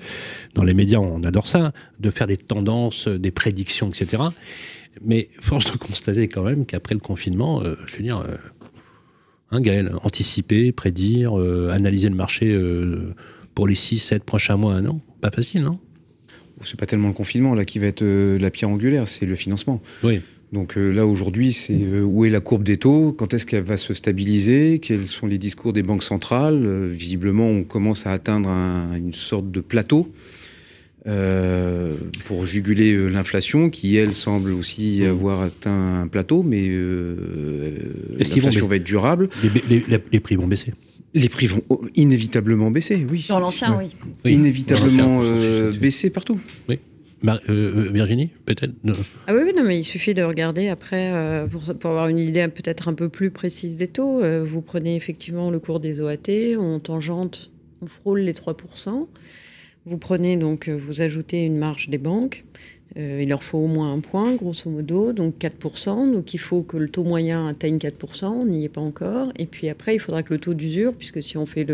dans les médias, on adore ça, de faire des tendances, des prédictions, etc. Mais force de constater quand même qu'après le confinement, euh, je veux dire, euh, hein, Gaël, anticiper, prédire, analyser le marché pour les 6, 7 prochains mois, un an, pas facile, non? C'est pas tellement le confinement là qui va être la pierre angulaire, c'est le financement. Oui. Donc euh, là aujourd'hui, c'est euh, où est la courbe des taux? Quand est-ce qu'elle va se stabiliser? Quels sont les discours des banques centrales? Euh, Visiblement, on commence à atteindre une sorte de plateau pour juguler l'inflation, qui elle semble aussi mmh. avoir atteint un plateau, mais l'inflation va être durable. Les, prix vont baisser. Les prix vont inévitablement baisser, oui. Dans l'ancien, oui. Inévitablement baisser partout. Oui. Euh, euh, Virginie, peut-être? Ah oui, non, mais il suffit de regarder après euh, pour, pour, avoir une idée peut-être un peu plus précise des taux. vous prenez effectivement le cours des OAT, on tangente, on frôle les 3%. Vous prenez donc, vous ajoutez une marge des banques. Il leur faut au moins un point, grosso modo, donc 4%. Donc il faut que le taux moyen atteigne 4%, on n'y est pas encore. Et puis après, il faudra que le taux d'usure, puisque si on fait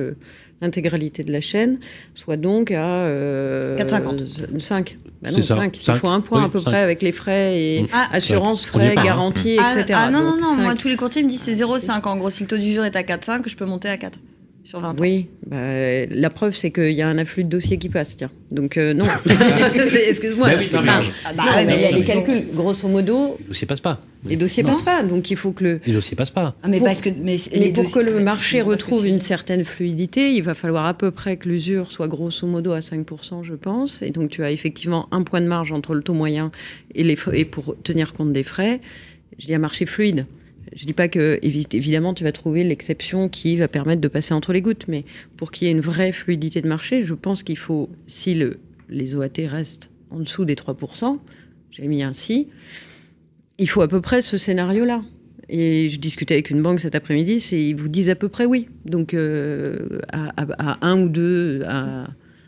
l'intégralité de la chaîne, soit donc à euh, 4,50. 5. Bah non, 5. Il faut un point à peu près avec les frais et mm. ah, assurance, frais, garantie, etc. Ah non, non, non, moi tous les courtiers me disent c'est 0,5. En gros, si le taux d'usure est à 4,5, je peux monter à 4 sur 20 ans. Oui, bah, la preuve, c'est qu'il y a un afflux de dossiers qui passe, tiens. Donc, euh, non. [LAUGHS] Excuse-moi. Bah oui, ah, bah, mais les calculs, grosso modo. Les dossiers passent pas. Les dossiers passent pas, donc il faut que le. Les dossiers passent pas. Ah, mais pour, parce que, mais, pour que le marché retrouve une certaine fluidité, il va falloir à peu près que l'usure soit grosso modo à 5%, je pense. Et donc, tu as effectivement un point de marge entre le taux moyen et, les, et pour tenir compte des frais. Je dis un marché fluide. Je ne dis pas que, évidemment, tu vas trouver l'exception qui va permettre de passer entre les gouttes, mais pour qu'il y ait une vraie fluidité de marché, je pense qu'il faut, si le, les OAT restent en dessous des 3%, j'ai mis ainsi, il faut à peu près ce scénario-là. Et je discutais avec une banque cet après-midi, ils vous disent à peu près oui. Donc euh, à, un ou deux, à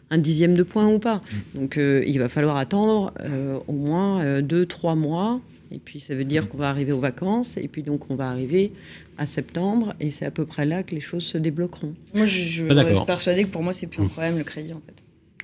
un dixième de point ou pas. Donc euh, il va falloir attendre euh, au moins deux, trois mois et puis ça veut dire qu'on va arriver aux vacances, et puis donc on va arriver à septembre, et c'est à peu près là que les choses se débloqueront. Moi, je, je, ah, je suis persuadée que pour moi, c'est plus un problème le crédit en fait.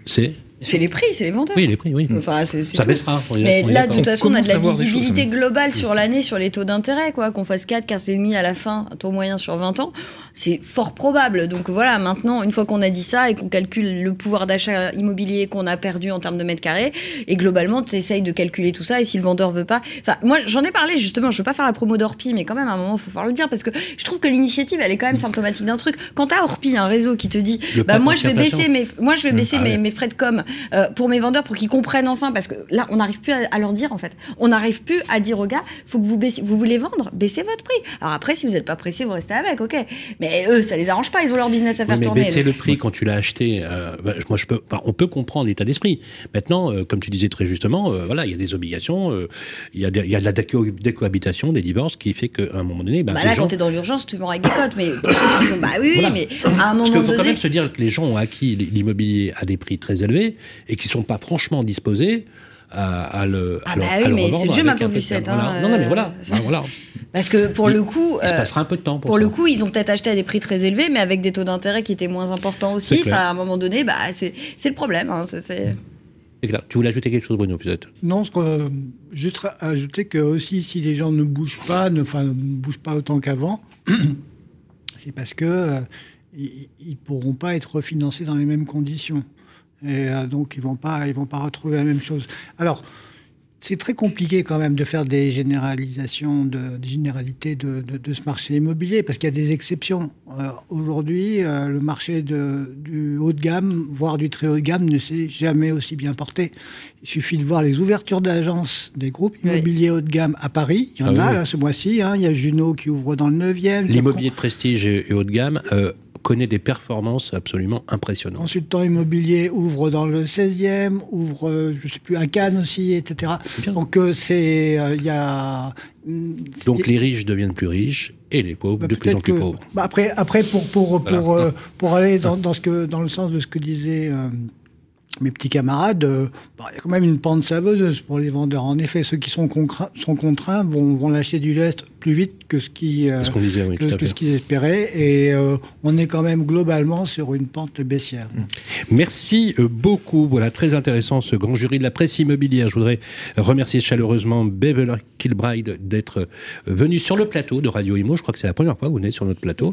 C'est? C'est les prix, c'est les vendeurs. Oui, les prix, oui. Enfin, ça baissera. Mais là, de toute façon, on a de la visibilité globale sur l'année, sur les taux d'intérêt, quoi. Qu'on fasse 4, 4,5 à la fin, taux moyen sur 20 ans, c'est fort probable. Donc voilà, maintenant, une fois qu'on a dit ça et qu'on calcule le pouvoir d'achat immobilier qu'on a perdu en termes de mètres carrés, et globalement, tu essayes de calculer tout ça, et si le vendeur veut pas. Enfin, moi, j'en ai parlé justement, je veux pas faire la promo d'Orpi, mais quand même, à un moment, il faut falloir le dire, parce que je trouve que l'initiative, elle est quand même symptomatique d'un truc. Quand t'as Orpi, un réseau qui te dit, bah, moi, je vais baisser mes, moi, je vais baisser mes, mes, frais de com euh, pour mes vendeurs pour qu'ils comprennent enfin, parce que là, on n'arrive plus à, leur dire en fait. On n'arrive plus à dire aux gars, faut que vous baissiez, vous voulez vendre, baissez votre prix. Alors après, si vous n'êtes pas pressé, vous restez avec, ok. Mais eux, ça les arrange pas, ils ont leur business à faire mais tourner. Baisser le prix quand tu l'as acheté, euh, bah, moi je peux, on peut comprendre l'état d'esprit. Maintenant, euh, comme tu disais très justement, voilà, il y a des obligations, il y, a de, y a de la décohabitation, des divorces, qui fait qu'à un moment donné, bah, bah là, quand tu es dans l'urgence, tu vends avec des cotes, mais pour ceux qui sont, bah oui, mais à un moment. Parce qu'il faut quand même se dire que les gens ont acquis l'immobilier à des prix très élevés et qui sont pas franchement disposés à, le, ah bah oui, mais c'est le jeu, ma pauvre Lucette. Hein, non, non, mais voilà. Euh, voilà. Parce que pour le coup, il se euh, passera un peu de temps. Pour, pour le coup, ils ont peut-être acheté à des prix très élevés, mais avec des taux d'intérêt qui étaient moins importants aussi. Enfin, à un moment donné, bah, c'est le problème. Hein, c'est tu voulais ajouter quelque chose, Bruno, peut-être? Non, ce juste ajouter que aussi, si les gens ne bougent pas, ne, enfin, ne bougent pas autant qu'avant, [CLEARS THROAT] c'est parce que euh, ils, ne pourront pas être refinancés dans les mêmes conditions. Et euh, donc, ils ne vont, pas, ils vont pas retrouver la même chose. Alors, c'est très compliqué quand même de faire des généralisations, de, des généralités de, de, ce marché immobilier, parce qu'il y a des exceptions. Euh, aujourd'hui, euh, le marché du haut de gamme, voire du très haut de gamme, ne s'est jamais aussi bien porté. Il suffit de voir les ouvertures d'agences des groupes immobiliers haut de gamme à Paris. Il y en ah a là ce mois-ci. Hein. Il y a Juno qui ouvre dans le 9e. L'immobilier de prestige et haut de gamme connaît des performances absolument impressionnantes. Consultant immobilier ouvre dans le 16e, ouvre, euh, je sais plus, à Cannes aussi, etc. Donc euh, c'est, il y a. Donc les riches deviennent plus riches et les pauvres bah, de plus en plus pauvres. Bah, après, après pour pour pour, pour aller dans, dans, ce que dans le sens de ce que disait mes petits camarades, euh, bah, il y a quand même une pente savonneuse pour les vendeurs. En effet, ceux qui sont, sont contraints vont, vont lâcher du lest plus vite que ce qu'ils euh, espéraient. Et euh, on est quand même globalement sur une pente baissière. Merci euh, beaucoup. Voilà, très intéressant ce grand jury de la presse immobilière. Je voudrais remercier chaleureusement Beverly Kilbride d'être venu sur le plateau de Radio Imo. Je crois que c'est la première fois que vous venez sur notre plateau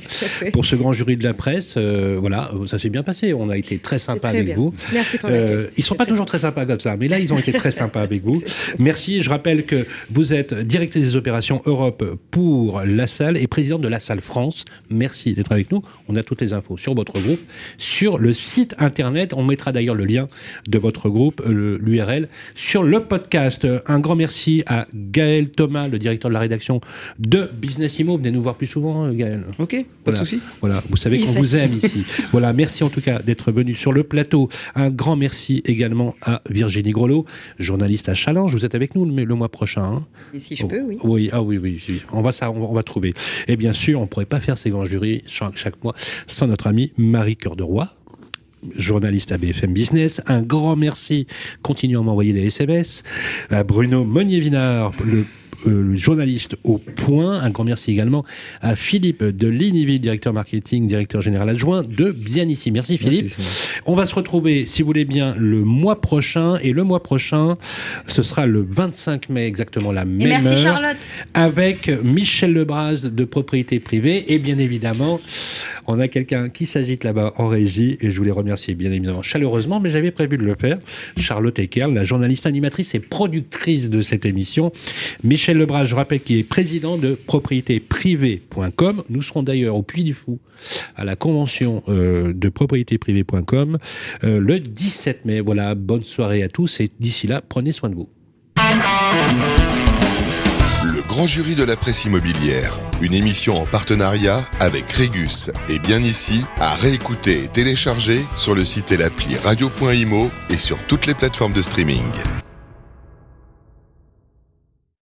pour ce grand jury de la presse. voilà, ça s'est bien passé. On a été très sympa avec vous. Merci pour Ils sont pas toujours très sympas comme ça, mais là, ils ont été très sympas avec vous. [LAUGHS] Merci. Je rappelle que vous êtes directrice des opérations Europe pour la salle et président de la salle France. Merci d'être avec nous. On a toutes les infos sur votre groupe, sur le site internet. On mettra d'ailleurs le lien de votre groupe, euh, l'URL, sur le podcast. Un grand merci à Gaël Thomas, le directeur de la rédaction de Business Immo. Venez nous voir plus souvent, euh, Gaël. Ok, pas de souci. Voilà, vous savez qu'on vous aime ici. [LAUGHS] voilà, merci en tout cas d'être venu sur le plateau. Un grand merci également à Virginie Grelot, journaliste à Challenge. Vous êtes avec nous le, mois prochain. Hein? Et si je peux, oui. Oui, ah oui, oui. On va, trouver. Et bien sûr, on ne pourrait pas faire ces grands jurys chaque, mois sans notre amie Marie Cœur de Roi, journaliste à BFM Business. Un grand merci. Continuez à m'envoyer des SMS. À Bruno Monnier-Vinard, le euh, journaliste au point. Un grand merci également à Philippe de Linivi, directeur marketing, directeur général adjoint de Bien Ici. Merci Philippe. On va se retrouver, si vous voulez bien, le mois prochain. Et le mois prochain, ce sera le 25 mai, exactement la même merci heure, Charlotte. Avec Michel Lebras de Propriété Privée. Et bien évidemment, on a quelqu'un qui s'agite là-bas en régie. Et je voulais remercier bien évidemment chaleureusement, mais j'avais prévu de le faire. Charlotte Ekerl, la journaliste animatrice et productrice de cette émission. Michel Lebras, je rappelle qu'il est président de propriétéprivée.com. Nous serons d'ailleurs au Puy du Fou à la convention euh, de propriétéprivée.com euh, le 17 mai. Voilà, bonne soirée à tous et d'ici là, prenez soin de vous. Le grand jury de la presse immobilière, une émission en partenariat avec Régus et bien ici, à réécouter et télécharger sur le site et l'appli radio.imo et sur toutes les plateformes de streaming.